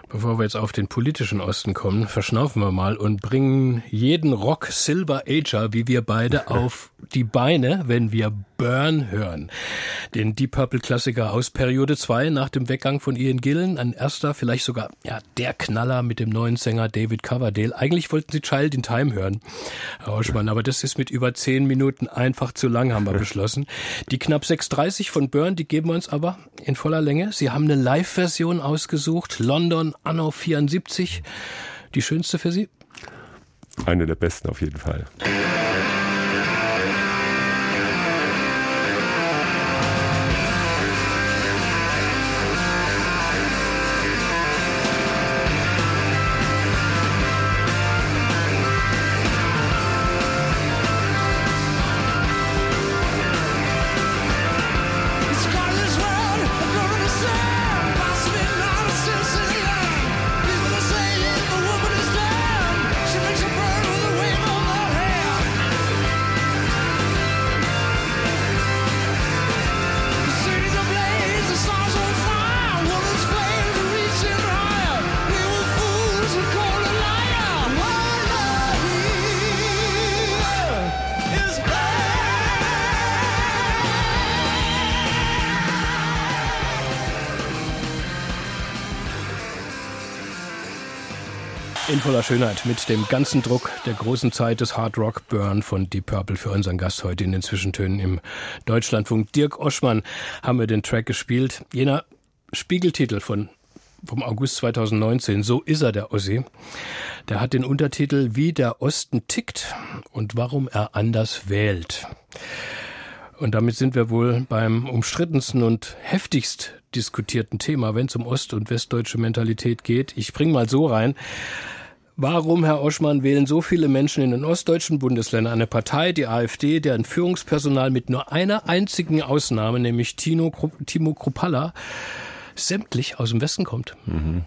Bevor wir jetzt auf den politischen Osten kommen, verschnaufen wir mal und bringen jeden Rock Silver Ager, wie wir beide, auf die Beine, wenn wir Burn hören. Den Deep Purple Klassiker aus Periode 2 nach dem Weggang von Ian Gillen. Ein erster, vielleicht sogar ja, der Knaller mit dem neuen Sänger David Coverdale. Eigentlich wollten Sie Child in Time hören, Herr Oschmann, aber das ist mit über zehn Minuten einfach zu lang, haben wir beschlossen. Die knapp 6.30 von Burn, die geben wir uns aber in voller Länge. Sie haben eine Live-Version ausgesucht. London Anno 74. Die schönste für Sie? Eine der besten auf jeden Fall. Voller Schönheit mit dem ganzen Druck der großen Zeit des Hard Rock Burn von Deep Purple für unseren Gast heute in den Zwischentönen im Deutschlandfunk. Dirk Oschmann haben wir den Track gespielt. Jener Spiegeltitel von vom August 2019, so ist er, der Ossi. Der hat den Untertitel Wie der Osten tickt und warum er anders wählt. Und damit sind wir wohl beim umstrittensten und heftigst diskutierten Thema, wenn es um ost- und westdeutsche Mentalität geht. Ich bring mal so rein. Warum, Herr Oschmann, wählen so viele Menschen in den ostdeutschen Bundesländern eine Partei, die AfD, deren Führungspersonal mit nur einer einzigen Ausnahme, nämlich Tino, Timo Kruppalla, sämtlich aus dem Westen kommt? Mhm.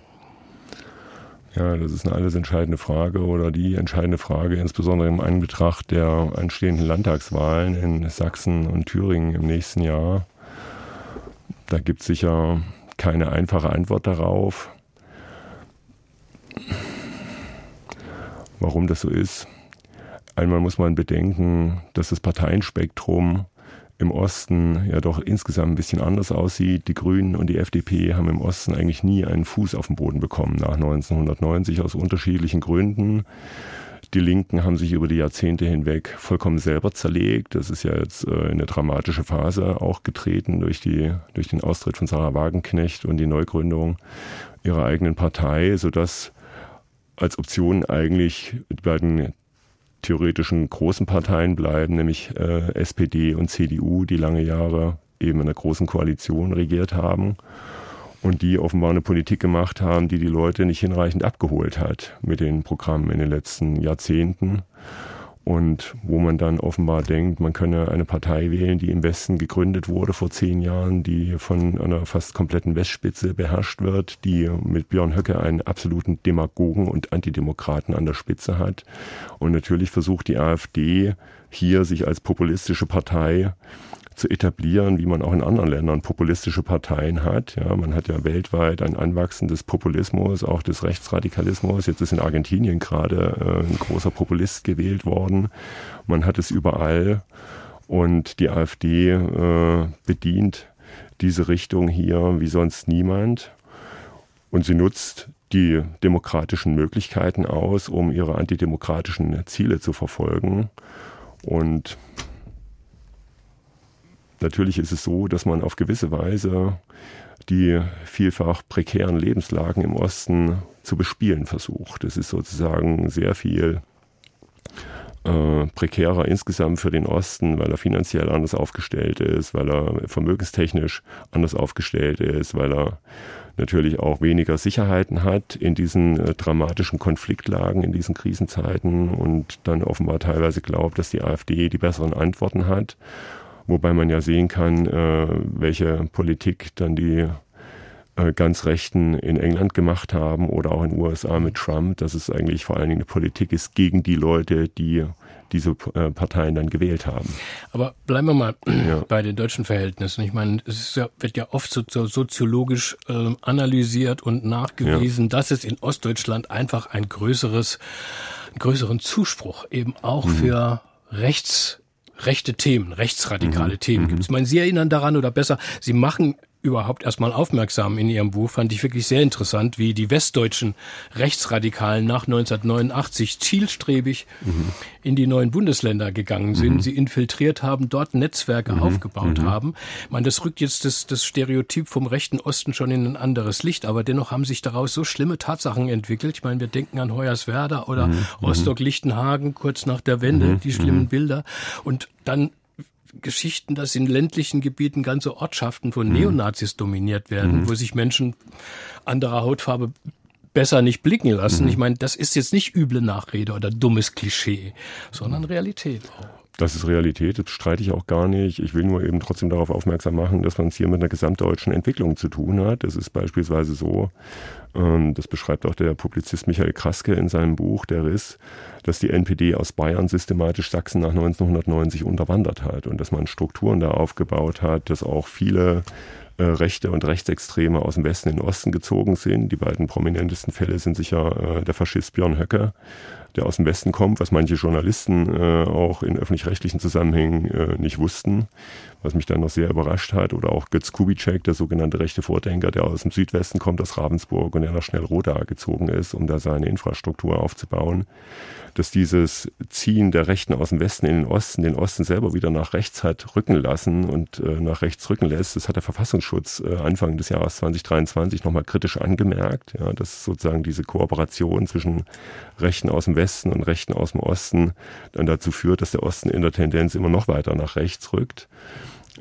Ja, das ist eine alles entscheidende Frage oder die entscheidende Frage, insbesondere im Anbetracht der anstehenden Landtagswahlen in Sachsen und Thüringen im nächsten Jahr. Da gibt es sicher keine einfache Antwort darauf. Warum das so ist? Einmal muss man bedenken, dass das Parteienspektrum im Osten ja doch insgesamt ein bisschen anders aussieht. Die Grünen und die FDP haben im Osten eigentlich nie einen Fuß auf den Boden bekommen nach 1990 aus unterschiedlichen Gründen. Die Linken haben sich über die Jahrzehnte hinweg vollkommen selber zerlegt. Das ist ja jetzt äh, eine dramatische Phase auch getreten durch, die, durch den Austritt von Sarah Wagenknecht und die Neugründung ihrer eigenen Partei, sodass als Option eigentlich die beiden theoretischen großen Parteien bleiben, nämlich äh, SPD und CDU, die lange Jahre eben in einer großen Koalition regiert haben und die offenbar eine Politik gemacht haben, die die Leute nicht hinreichend abgeholt hat mit den Programmen in den letzten Jahrzehnten und wo man dann offenbar denkt, man könne eine Partei wählen, die im Westen gegründet wurde vor zehn Jahren, die von einer fast kompletten Westspitze beherrscht wird, die mit Björn Höcke einen absoluten Demagogen und Antidemokraten an der Spitze hat. Und natürlich versucht die AfD hier sich als populistische Partei zu etablieren, wie man auch in anderen Ländern populistische Parteien hat. Ja, man hat ja weltweit ein Anwachsen des Populismus, auch des Rechtsradikalismus. Jetzt ist in Argentinien gerade äh, ein großer Populist gewählt worden. Man hat es überall und die AfD äh, bedient diese Richtung hier wie sonst niemand. Und sie nutzt die demokratischen Möglichkeiten aus, um ihre antidemokratischen Ziele zu verfolgen. Und Natürlich ist es so, dass man auf gewisse Weise die vielfach prekären Lebenslagen im Osten zu bespielen versucht. Es ist sozusagen sehr viel äh, prekärer insgesamt für den Osten, weil er finanziell anders aufgestellt ist, weil er vermögenstechnisch anders aufgestellt ist, weil er natürlich auch weniger Sicherheiten hat in diesen äh, dramatischen Konfliktlagen, in diesen Krisenzeiten und dann offenbar teilweise glaubt, dass die AfD die besseren Antworten hat Wobei man ja sehen kann, äh, welche Politik dann die äh, ganz Rechten in England gemacht haben oder auch in den USA mit Trump, dass es eigentlich vor allen Dingen eine Politik ist gegen die Leute, die diese äh, Parteien dann gewählt haben. Aber bleiben wir mal ja. bei den deutschen Verhältnissen. Ich meine, es ja, wird ja oft so, so soziologisch äh, analysiert und nachgewiesen, ja. dass es in Ostdeutschland einfach ein größeres, einen größeren Zuspruch eben auch mhm. für rechts rechte Themen, rechtsradikale mhm. Themen gibt es. Ich meine, Sie erinnern daran oder besser, Sie machen überhaupt erstmal aufmerksam in Ihrem Buch, fand ich wirklich sehr interessant, wie die westdeutschen Rechtsradikalen nach 1989 zielstrebig mhm. in die neuen Bundesländer gegangen sind, mhm. sie infiltriert haben, dort Netzwerke mhm. aufgebaut mhm. haben. Ich meine, das rückt jetzt das, das Stereotyp vom rechten Osten schon in ein anderes Licht, aber dennoch haben sich daraus so schlimme Tatsachen entwickelt. Ich meine, wir denken an Hoyerswerda oder mhm. Rostock-Lichtenhagen kurz nach der Wende, mhm. die schlimmen Bilder. Und dann Geschichten, dass in ländlichen Gebieten ganze Ortschaften von mhm. Neonazis dominiert werden, mhm. wo sich Menschen anderer Hautfarbe besser nicht blicken lassen. Mhm. Ich meine, das ist jetzt nicht üble Nachrede oder dummes Klischee, sondern Realität auch. Das ist Realität, das streite ich auch gar nicht. Ich will nur eben trotzdem darauf aufmerksam machen, dass man es hier mit einer gesamtdeutschen Entwicklung zu tun hat. Es ist beispielsweise so, ähm, das beschreibt auch der Publizist Michael Kraske in seinem Buch Der Riss, dass die NPD aus Bayern systematisch Sachsen nach 1990 unterwandert hat und dass man Strukturen da aufgebaut hat, dass auch viele äh, Rechte und Rechtsextreme aus dem Westen in den Osten gezogen sind. Die beiden prominentesten Fälle sind sicher äh, der Faschist Björn Höcke, der aus dem Westen kommt, was manche Journalisten äh, auch in öffentlich-rechtlichen Zusammenhängen äh, nicht wussten, was mich dann noch sehr überrascht hat. Oder auch Götz Kubitschek, der sogenannte rechte Vordenker, der aus dem Südwesten kommt, aus Ravensburg und der nach Schnellroda gezogen ist, um da seine Infrastruktur aufzubauen dass dieses Ziehen der Rechten aus dem Westen in den Osten den Osten selber wieder nach rechts hat rücken lassen und äh, nach rechts rücken lässt. Das hat der Verfassungsschutz äh, Anfang des Jahres 2023 nochmal kritisch angemerkt, ja, dass sozusagen diese Kooperation zwischen Rechten aus dem Westen Westen und Rechten aus dem Osten dann dazu führt, dass der Osten in der Tendenz immer noch weiter nach rechts rückt.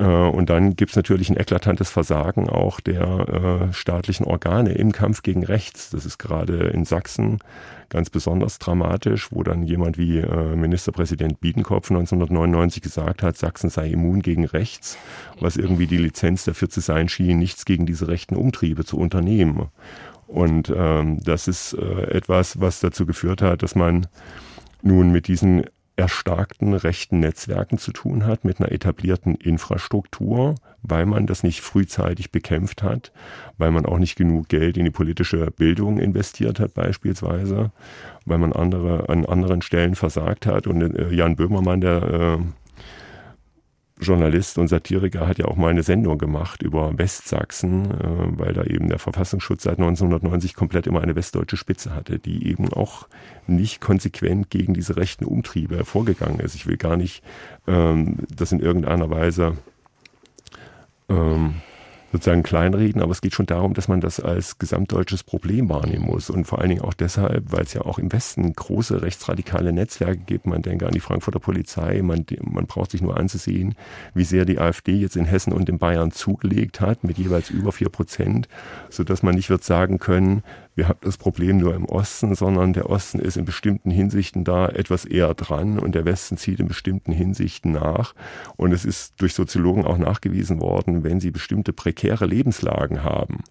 Äh, und dann gibt es natürlich ein eklatantes Versagen auch der äh, staatlichen Organe im Kampf gegen rechts. Das ist gerade in Sachsen ganz besonders dramatisch, wo dann jemand wie äh, Ministerpräsident Biedenkopf 1999 gesagt hat, Sachsen sei immun gegen rechts, was irgendwie die Lizenz dafür zu sein schien, nichts gegen diese rechten Umtriebe zu unternehmen. Und ähm, das ist äh, etwas, was dazu geführt hat, dass man nun mit diesen erstarkten rechten Netzwerken zu tun hat, mit einer etablierten Infrastruktur, weil man das nicht frühzeitig bekämpft hat, weil man auch nicht genug Geld in die politische Bildung investiert hat beispielsweise, weil man andere an anderen Stellen versagt hat. Und äh, Jan Böhmermann, der äh, Journalist und Satiriker hat ja auch mal eine Sendung gemacht über Westsachsen, äh, weil da eben der Verfassungsschutz seit 1990 komplett immer eine westdeutsche Spitze hatte, die eben auch nicht konsequent gegen diese rechten Umtriebe vorgegangen ist. Ich will gar nicht ähm, das in irgendeiner Weise ähm, sozusagen kleinreden, aber es geht schon darum, dass man das als gesamtdeutsches Problem wahrnehmen muss. Und vor allen Dingen auch deshalb, weil es ja auch im Westen große rechtsradikale Netzwerke gibt. Man denke an die Frankfurter Polizei, man, man braucht sich nur anzusehen, wie sehr die AfD jetzt in Hessen und in Bayern zugelegt hat, mit jeweils über vier Prozent, sodass man nicht wird sagen können, wir haben das Problem nur im Osten, sondern der Osten ist in bestimmten Hinsichten da etwas eher dran und der Westen zieht in bestimmten Hinsichten nach. Und es ist durch Soziologen auch nachgewiesen worden, wenn sie bestimmte prekäre Lebenslagen haben,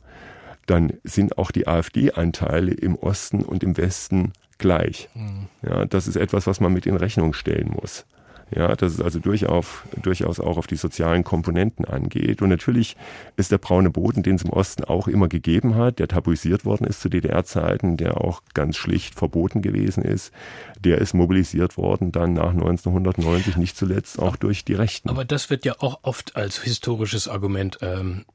dann sind auch die AfD-Anteile im Osten und im Westen gleich. Mhm. Ja, das ist etwas, was man mit in Rechnung stellen muss. Ja, dass es also durchaus, durchaus auch auf die sozialen Komponenten angeht. Und natürlich ist der braune Boden, den es im Osten auch immer gegeben hat, der tabuisiert worden ist zu DDR-Zeiten, der auch ganz schlicht verboten gewesen ist, der ist mobilisiert worden dann nach 1990, nicht zuletzt auch durch die Rechten. Aber das wird ja auch oft als historisches Argument ähm,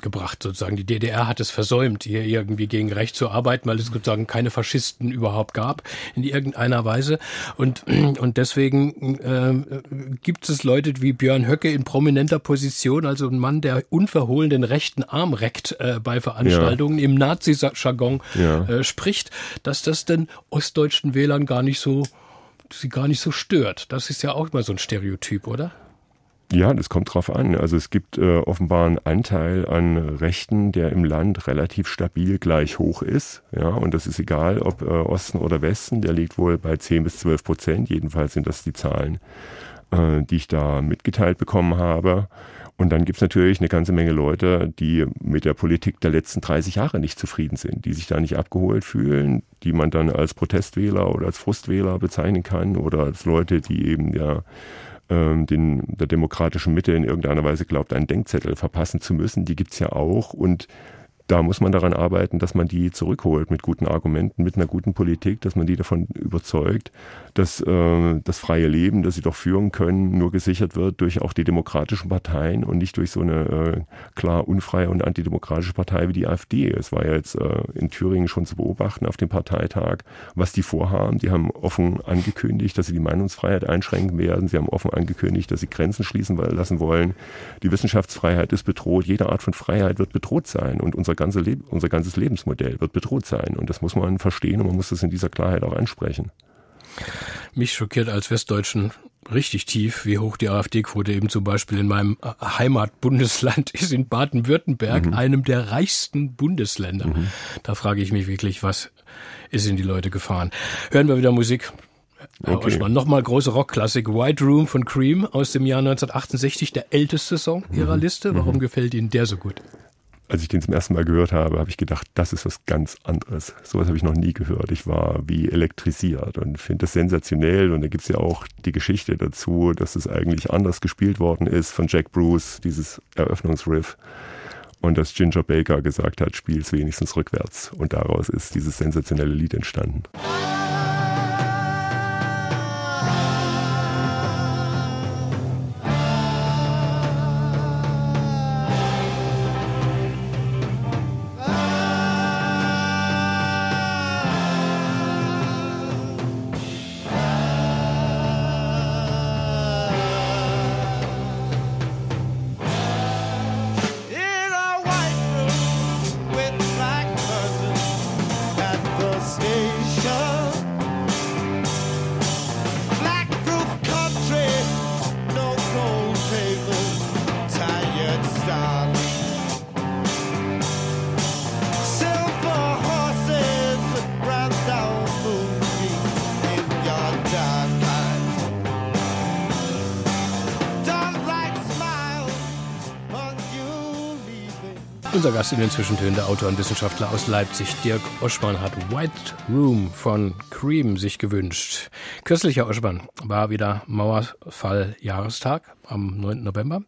gebracht, sozusagen. Die DDR hat es versäumt, hier irgendwie gegen Recht zu arbeiten, weil es sozusagen keine Faschisten überhaupt gab in irgendeiner Weise. Und, und deswegen äh, gibt es Leute wie Björn Höcke in prominenter Position, also ein Mann, der unverhohlen den rechten Arm reckt äh, bei Veranstaltungen ja. im Nazi-Jargon ja. äh, spricht, dass das den ostdeutschen Wählern gar nicht so sie gar nicht so stört. Das ist ja auch immer so ein Stereotyp, oder? Ja, das kommt drauf an. Also es gibt äh, offenbar einen Anteil an Rechten, der im Land relativ stabil gleich hoch ist. Ja, und das ist egal, ob äh, Osten oder Westen. Der liegt wohl bei 10 bis 12 Prozent. Jedenfalls sind das die Zahlen, äh, die ich da mitgeteilt bekommen habe. Und dann gibt's natürlich eine ganze Menge Leute, die mit der Politik der letzten 30 Jahre nicht zufrieden sind, die sich da nicht abgeholt fühlen, die man dann als Protestwähler oder als Frustwähler bezeichnen kann oder als Leute, die eben ja ähm, den, der demokratischen Mitte in irgendeiner Weise glaubt, einen Denkzettel verpassen zu müssen. Die gibt's ja auch. Und da muss man daran arbeiten, dass man die zurückholt mit guten Argumenten, mit einer guten Politik, dass man die davon überzeugt, dass äh, das freie Leben, das sie doch führen können, nur gesichert wird durch auch die demokratischen Parteien und nicht durch so eine äh, klar unfreie und antidemokratische Partei wie die AfD. Es war ja jetzt äh, in Thüringen schon zu beobachten auf dem Parteitag, was die vorhaben. Die haben offen angekündigt, dass sie die Meinungsfreiheit einschränken werden. Sie haben offen angekündigt, dass sie Grenzen schließen lassen wollen. Die Wissenschaftsfreiheit ist bedroht. Jede Art von Freiheit wird bedroht sein und unser, ganze Leb unser ganzes Lebensmodell wird bedroht sein. Und das muss man verstehen und man muss das in dieser Klarheit auch ansprechen. Mich schockiert als Westdeutschen richtig tief, wie hoch die AfD-Quote eben zum Beispiel in meinem Heimatbundesland ist, in Baden-Württemberg, mhm. einem der reichsten Bundesländer. Mhm. Da frage ich mich wirklich, was ist in die Leute gefahren? Hören wir wieder Musik. Okay. Nochmal große Rockklassik. White Room von Cream aus dem Jahr 1968, der älteste Song ihrer mhm. Liste. Warum mhm. gefällt Ihnen der so gut? Als ich den zum ersten Mal gehört habe, habe ich gedacht, das ist was ganz anderes. Sowas habe ich noch nie gehört. Ich war wie elektrisiert und finde das sensationell. Und da gibt es ja auch die Geschichte dazu, dass es eigentlich anders gespielt worden ist von Jack Bruce, dieses Eröffnungsriff. Und dass Ginger Baker gesagt hat, spiel es wenigstens rückwärts. Und daraus ist dieses sensationelle Lied entstanden. Zwischentönen, der Autor und Wissenschaftler aus Leipzig, Dirk Oschmann, hat White Room von Cream sich gewünscht. Kürzlich, Herr Oschmann, war wieder Mauerfall-Jahrestag am 9. November.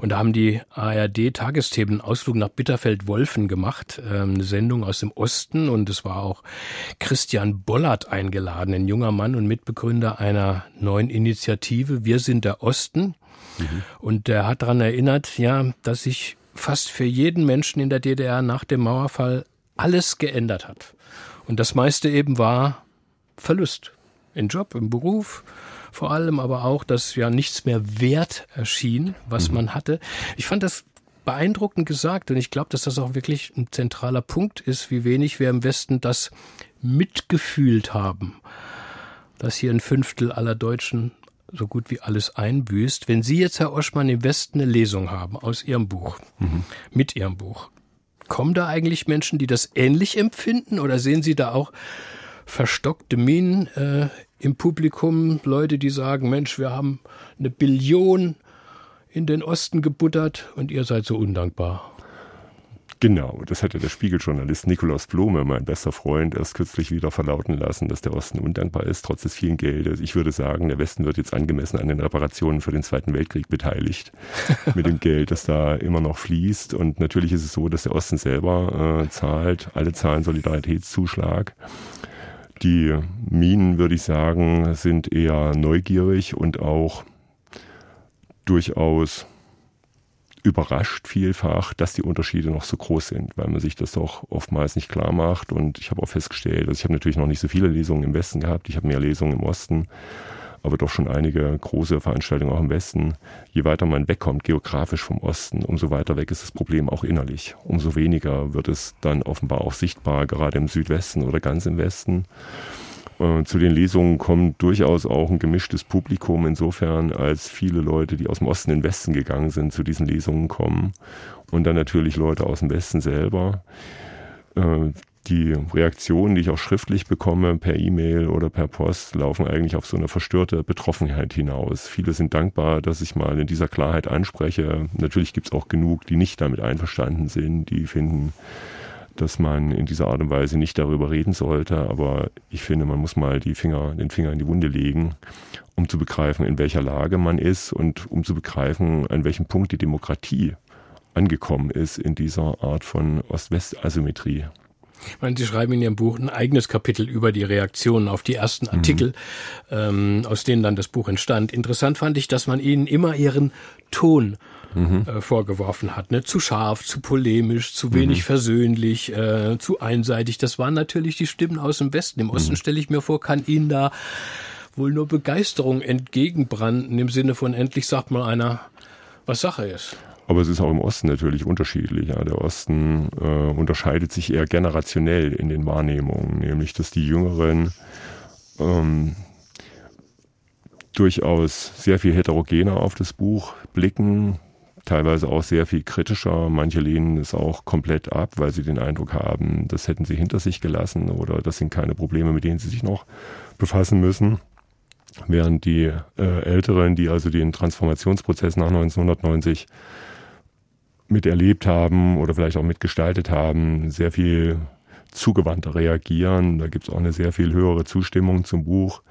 Und da haben die ARD-Tagesthemen Ausflug nach Bitterfeld-Wolfen gemacht, ähm, eine Sendung aus dem Osten. Und es war auch Christian Bollert eingeladen, ein junger Mann und Mitbegründer einer neuen Initiative. Wir sind der Osten. Mhm. Und der hat daran erinnert, ja, dass sich fast für jeden Menschen in der DDR nach dem Mauerfall alles geändert hat. Und das meiste eben war Verlust. Im Job, im Beruf, vor allem aber auch, dass ja nichts mehr wert erschien, was mhm. man hatte. Ich fand das beeindruckend gesagt und ich glaube, dass das auch wirklich ein zentraler Punkt ist, wie wenig wir im Westen das mitgefühlt haben, dass hier ein Fünftel aller Deutschen so gut wie alles einbüßt. Wenn Sie jetzt, Herr Oschmann, im Westen eine Lesung haben aus Ihrem Buch, mhm. mit Ihrem Buch, kommen da eigentlich Menschen, die das ähnlich empfinden oder sehen Sie da auch verstockte Minen äh, im Publikum, Leute, die sagen, Mensch, wir haben eine Billion in den Osten gebuttert und ihr seid so undankbar? Genau, das hat ja der Spiegeljournalist Nikolaus Blome, mein bester Freund, erst kürzlich wieder verlauten lassen, dass der Osten undankbar ist, trotz des vielen Geldes. Ich würde sagen, der Westen wird jetzt angemessen an den Reparationen für den Zweiten Weltkrieg beteiligt, mit dem Geld, das da immer noch fließt. Und natürlich ist es so, dass der Osten selber äh, zahlt, alle zahlen Solidaritätszuschlag. Die Minen, würde ich sagen, sind eher neugierig und auch durchaus überrascht vielfach, dass die Unterschiede noch so groß sind, weil man sich das doch oftmals nicht klar macht. Und ich habe auch festgestellt, also ich habe natürlich noch nicht so viele Lesungen im Westen gehabt, ich habe mehr Lesungen im Osten, aber doch schon einige große Veranstaltungen auch im Westen. Je weiter man wegkommt, geografisch vom Osten, umso weiter weg ist das Problem auch innerlich. Umso weniger wird es dann offenbar auch sichtbar, gerade im Südwesten oder ganz im Westen. Äh, zu den Lesungen kommt durchaus auch ein gemischtes Publikum, insofern als viele Leute, die aus dem Osten in den Westen gegangen sind, zu diesen Lesungen kommen. Und dann natürlich Leute aus dem Westen selber. Äh, die Reaktionen, die ich auch schriftlich bekomme, per E-Mail oder per Post, laufen eigentlich auf so eine verstörte Betroffenheit hinaus. Viele sind dankbar, dass ich mal in dieser Klarheit anspreche. Natürlich gibt es auch genug, die nicht damit einverstanden sind, die finden, dass man in dieser Art und Weise nicht darüber reden sollte. Aber ich finde, man muss mal die Finger, den Finger in die Wunde legen, um zu begreifen, in welcher Lage man ist und um zu begreifen, an welchem Punkt die Demokratie angekommen ist in dieser Art von Ost-West-Asymmetrie. Ich meine, Sie schreiben in Ihrem Buch ein eigenes Kapitel über die Reaktionen auf die ersten Artikel, mhm. ähm, aus denen dann das Buch entstand. Interessant fand ich, dass man Ihnen immer Ihren Ton mhm. äh, vorgeworfen hat. Ne? Zu scharf, zu polemisch, zu wenig mhm. versöhnlich, äh, zu einseitig. Das waren natürlich die Stimmen aus dem Westen. Im Osten mhm. stelle ich mir vor, kann Ihnen da wohl nur Begeisterung entgegenbranden, im Sinne von endlich sagt mal einer, was Sache ist. Aber es ist auch im Osten natürlich unterschiedlich. Ja. Der Osten äh, unterscheidet sich eher generationell in den Wahrnehmungen, nämlich dass die Jüngeren ähm, durchaus sehr viel heterogener auf das Buch blicken, teilweise auch sehr viel kritischer. Manche lehnen es auch komplett ab, weil sie den Eindruck haben, das hätten sie hinter sich gelassen oder das sind keine Probleme, mit denen sie sich noch befassen müssen. Während die äh, Älteren, die also den Transformationsprozess nach 1990 miterlebt haben oder vielleicht auch mitgestaltet haben, sehr viel zugewandter reagieren. Da gibt es auch eine sehr viel höhere Zustimmung zum Buch.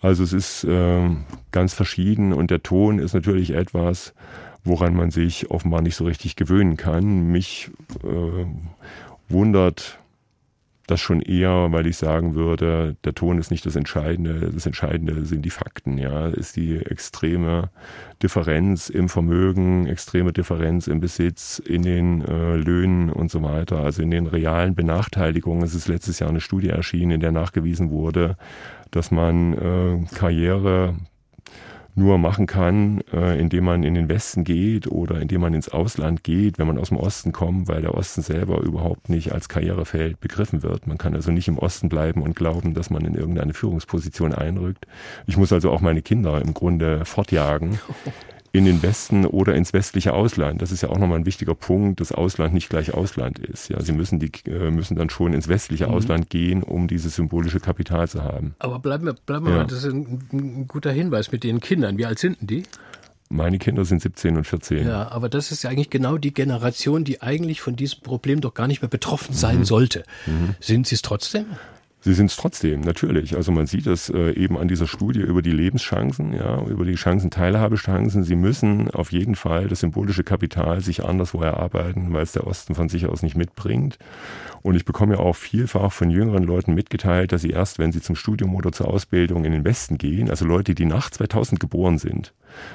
Also es ist äh, ganz verschieden und der Ton ist natürlich etwas, woran man sich offenbar nicht so richtig gewöhnen kann. Mich äh, wundert das schon eher, weil ich sagen würde, der Ton ist nicht das Entscheidende. Das Entscheidende sind die Fakten, ja. Ist die extreme Differenz im Vermögen, extreme Differenz im Besitz, in den äh, Löhnen und so weiter. Also in den realen Benachteiligungen. Es ist letztes Jahr eine Studie erschienen, in der nachgewiesen wurde, dass man äh, Karriere nur machen kann, äh, indem man in den Westen geht oder indem man ins Ausland geht, wenn man aus dem Osten kommt, weil der Osten selber überhaupt nicht als Karrierefeld begriffen wird. Man kann also nicht im Osten bleiben und glauben, dass man in irgendeine Führungsposition einrückt. Ich muss also auch meine Kinder im Grunde fortjagen. in den Westen oder ins westliche Ausland. Das ist ja auch nochmal ein wichtiger Punkt, dass Ausland nicht gleich Ausland ist. Ja, sie müssen die äh, müssen dann schon ins westliche mhm. Ausland gehen, um dieses symbolische Kapital zu haben. Aber bleiben wir, bleiben wir ja. mal, das ist ein, ein, guter Hinweis mit den Kindern. Wie alt sind denn die? Meine Kinder sind 17 und 14. Ja, aber das ist ja eigentlich genau die Generation, die eigentlich von diesem Problem doch gar nicht mehr betroffen sein mhm. sollte. Mhm. Sind sie es trotzdem? Sie sind es trotzdem, natürlich. Also man sieht es äh, eben an dieser Studie über die Lebenschancen, ja, über die Chancenteilhabechancen. Sie müssen auf jeden Fall das symbolische Kapital sich anderswo erarbeiten, weil es der Osten von sich aus nicht mitbringt. Und ich bekomme ja auch vielfach von jüngeren Leuten mitgeteilt, dass sie erst, wenn sie zum Studium oder zur Ausbildung in den Westen gehen, also Leute, die nach 2000 geboren sind,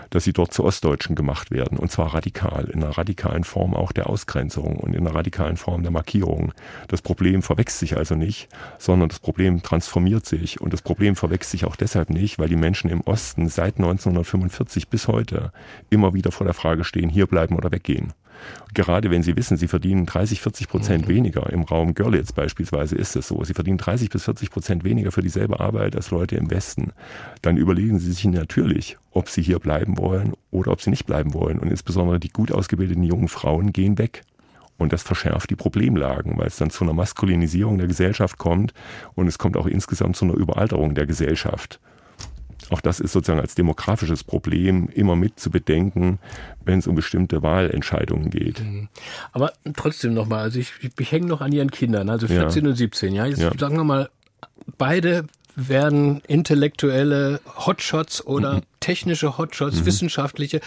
dass sie dort zu Ostdeutschen gemacht werden. Und zwar radikal, in einer radikalen Form auch der Ausgrenzung und in einer radikalen Form der Markierung. Das Problem verwechselt sich also nicht, sondern das Problem transformiert sich. Und das Problem verwechselt sich auch deshalb nicht, weil die Menschen im Osten seit 1945 bis heute immer wieder vor der Frage stehen, hier bleiben oder weggehen. Gerade wenn Sie wissen, Sie verdienen 30, 40 Prozent mhm. weniger, im Raum Görlitz beispielsweise ist es so, Sie verdienen 30 bis 40 Prozent weniger für dieselbe Arbeit als Leute im Westen, dann überlegen Sie sich natürlich, ob Sie hier bleiben wollen oder ob Sie nicht bleiben wollen. Und insbesondere die gut ausgebildeten jungen Frauen gehen weg. Und das verschärft die Problemlagen, weil es dann zu einer Maskulinisierung der Gesellschaft kommt und es kommt auch insgesamt zu einer Überalterung der Gesellschaft. Auch das ist sozusagen als demografisches Problem immer mit zu bedenken, wenn es um bestimmte Wahlentscheidungen geht. Mhm. Aber trotzdem nochmal, also ich, ich, hänge noch an Ihren Kindern, also 14 ja. und 17, ja. Jetzt ja. sagen wir mal, beide werden intellektuelle Hotshots oder mhm. technische Hotshots, mhm. wissenschaftliche,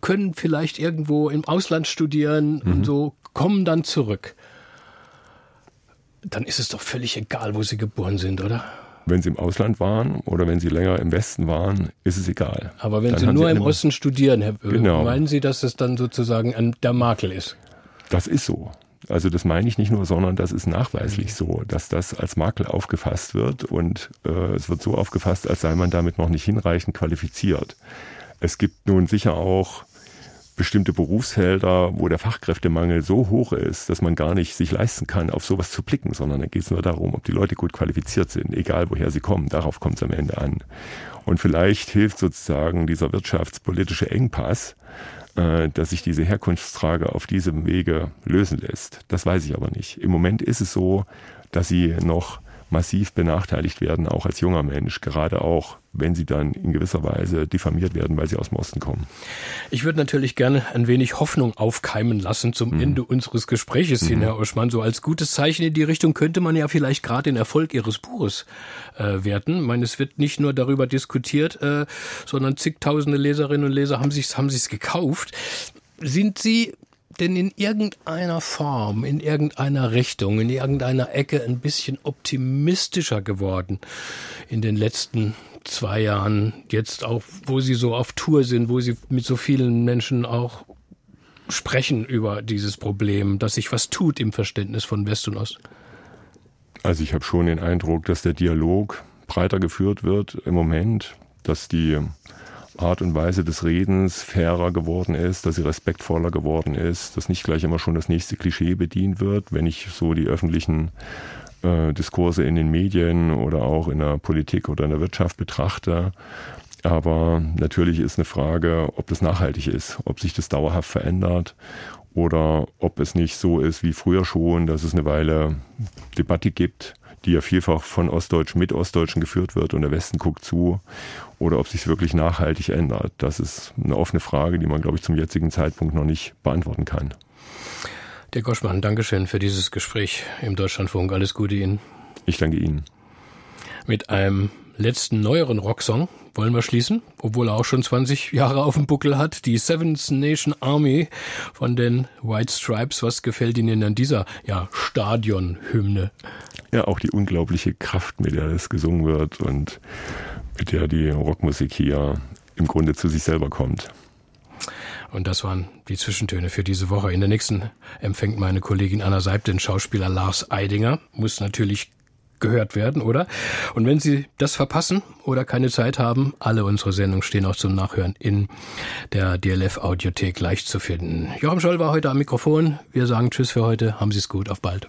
können vielleicht irgendwo im Ausland studieren und mhm. so, kommen dann zurück. Dann ist es doch völlig egal, wo sie geboren sind, oder? Wenn sie im Ausland waren oder wenn sie länger im Westen waren, ist es egal. Aber wenn dann sie nur sie im Osten studieren, Herr Böhm, genau. meinen Sie, dass es dann sozusagen ein, der Makel ist? Das ist so. Also das meine ich nicht nur, sondern das ist nachweislich so, dass das als Makel aufgefasst wird und äh, es wird so aufgefasst, als sei man damit noch nicht hinreichend qualifiziert. Es gibt nun sicher auch bestimmte Berufsfelder, wo der Fachkräftemangel so hoch ist, dass man gar nicht sich leisten kann, auf sowas zu blicken, sondern da geht es nur darum, ob die Leute gut qualifiziert sind, egal woher sie kommen. Darauf kommt es am Ende an. Und vielleicht hilft sozusagen dieser wirtschaftspolitische Engpass, äh, dass sich diese Herkunftsfrage auf diesem Wege lösen lässt. Das weiß ich aber nicht. Im Moment ist es so, dass sie noch massiv benachteiligt werden, auch als junger Mensch, gerade auch, wenn sie dann in gewisser Weise diffamiert werden, weil sie aus dem Osten kommen. Ich würde natürlich gerne ein wenig Hoffnung aufkeimen lassen zum mhm. Ende unseres Gespräches hin, mhm. Herr Oschmann. So als gutes Zeichen in die Richtung könnte man ja vielleicht gerade den Erfolg Ihres Buches äh, werten. Ich meine, es wird nicht nur darüber diskutiert, äh, sondern zigtausende Leserinnen und Leser haben sich haben sich's gekauft. Sind Sie denn in irgendeiner Form, in irgendeiner Richtung, in irgendeiner Ecke ein bisschen optimistischer geworden in den letzten zwei Jahren, jetzt auch, wo Sie so auf Tour sind, wo Sie mit so vielen Menschen auch sprechen über dieses Problem, dass sich was tut im Verständnis von West und Ost? Also ich habe schon den Eindruck, dass der Dialog breiter geführt wird im Moment, dass die Art und Weise des Redens fairer geworden ist, dass sie respektvoller geworden ist, dass nicht gleich immer schon das nächste Klischee bedient wird, wenn ich so die öffentlichen äh, Diskurse in den Medien oder auch in der Politik oder in der Wirtschaft betrachte. Aber natürlich ist eine Frage, ob das nachhaltig ist, ob sich das dauerhaft verändert oder ob es nicht so ist wie früher schon, dass es eine Weile Debatte gibt, die ja vielfach von Ostdeutschen mit Ostdeutschen geführt wird und der Westen guckt zu oder ob sich wirklich nachhaltig ändert. Das ist eine offene Frage, die man, glaube ich, zum jetzigen Zeitpunkt noch nicht beantworten kann. Der Goschmann, Dankeschön für dieses Gespräch im Deutschlandfunk. Alles Gute Ihnen. Ich danke Ihnen. Mit einem letzten neueren Rocksong wollen wir schließen, obwohl er auch schon 20 Jahre auf dem Buckel hat. Die Seventh Nation Army von den White Stripes. Was gefällt Ihnen an dieser ja, Stadionhymne? Ja, auch die unglaubliche Kraft, mit der das gesungen wird und mit der die Rockmusik hier im Grunde zu sich selber kommt. Und das waren die Zwischentöne für diese Woche. In der nächsten empfängt meine Kollegin Anna Seib den Schauspieler Lars Eidinger. Muss natürlich gehört werden, oder? Und wenn Sie das verpassen oder keine Zeit haben, alle unsere Sendungen stehen auch zum Nachhören in der DLF Audiothek leicht zu finden. Joachim Scholl war heute am Mikrofon. Wir sagen Tschüss für heute. Haben Sie es gut. Auf bald.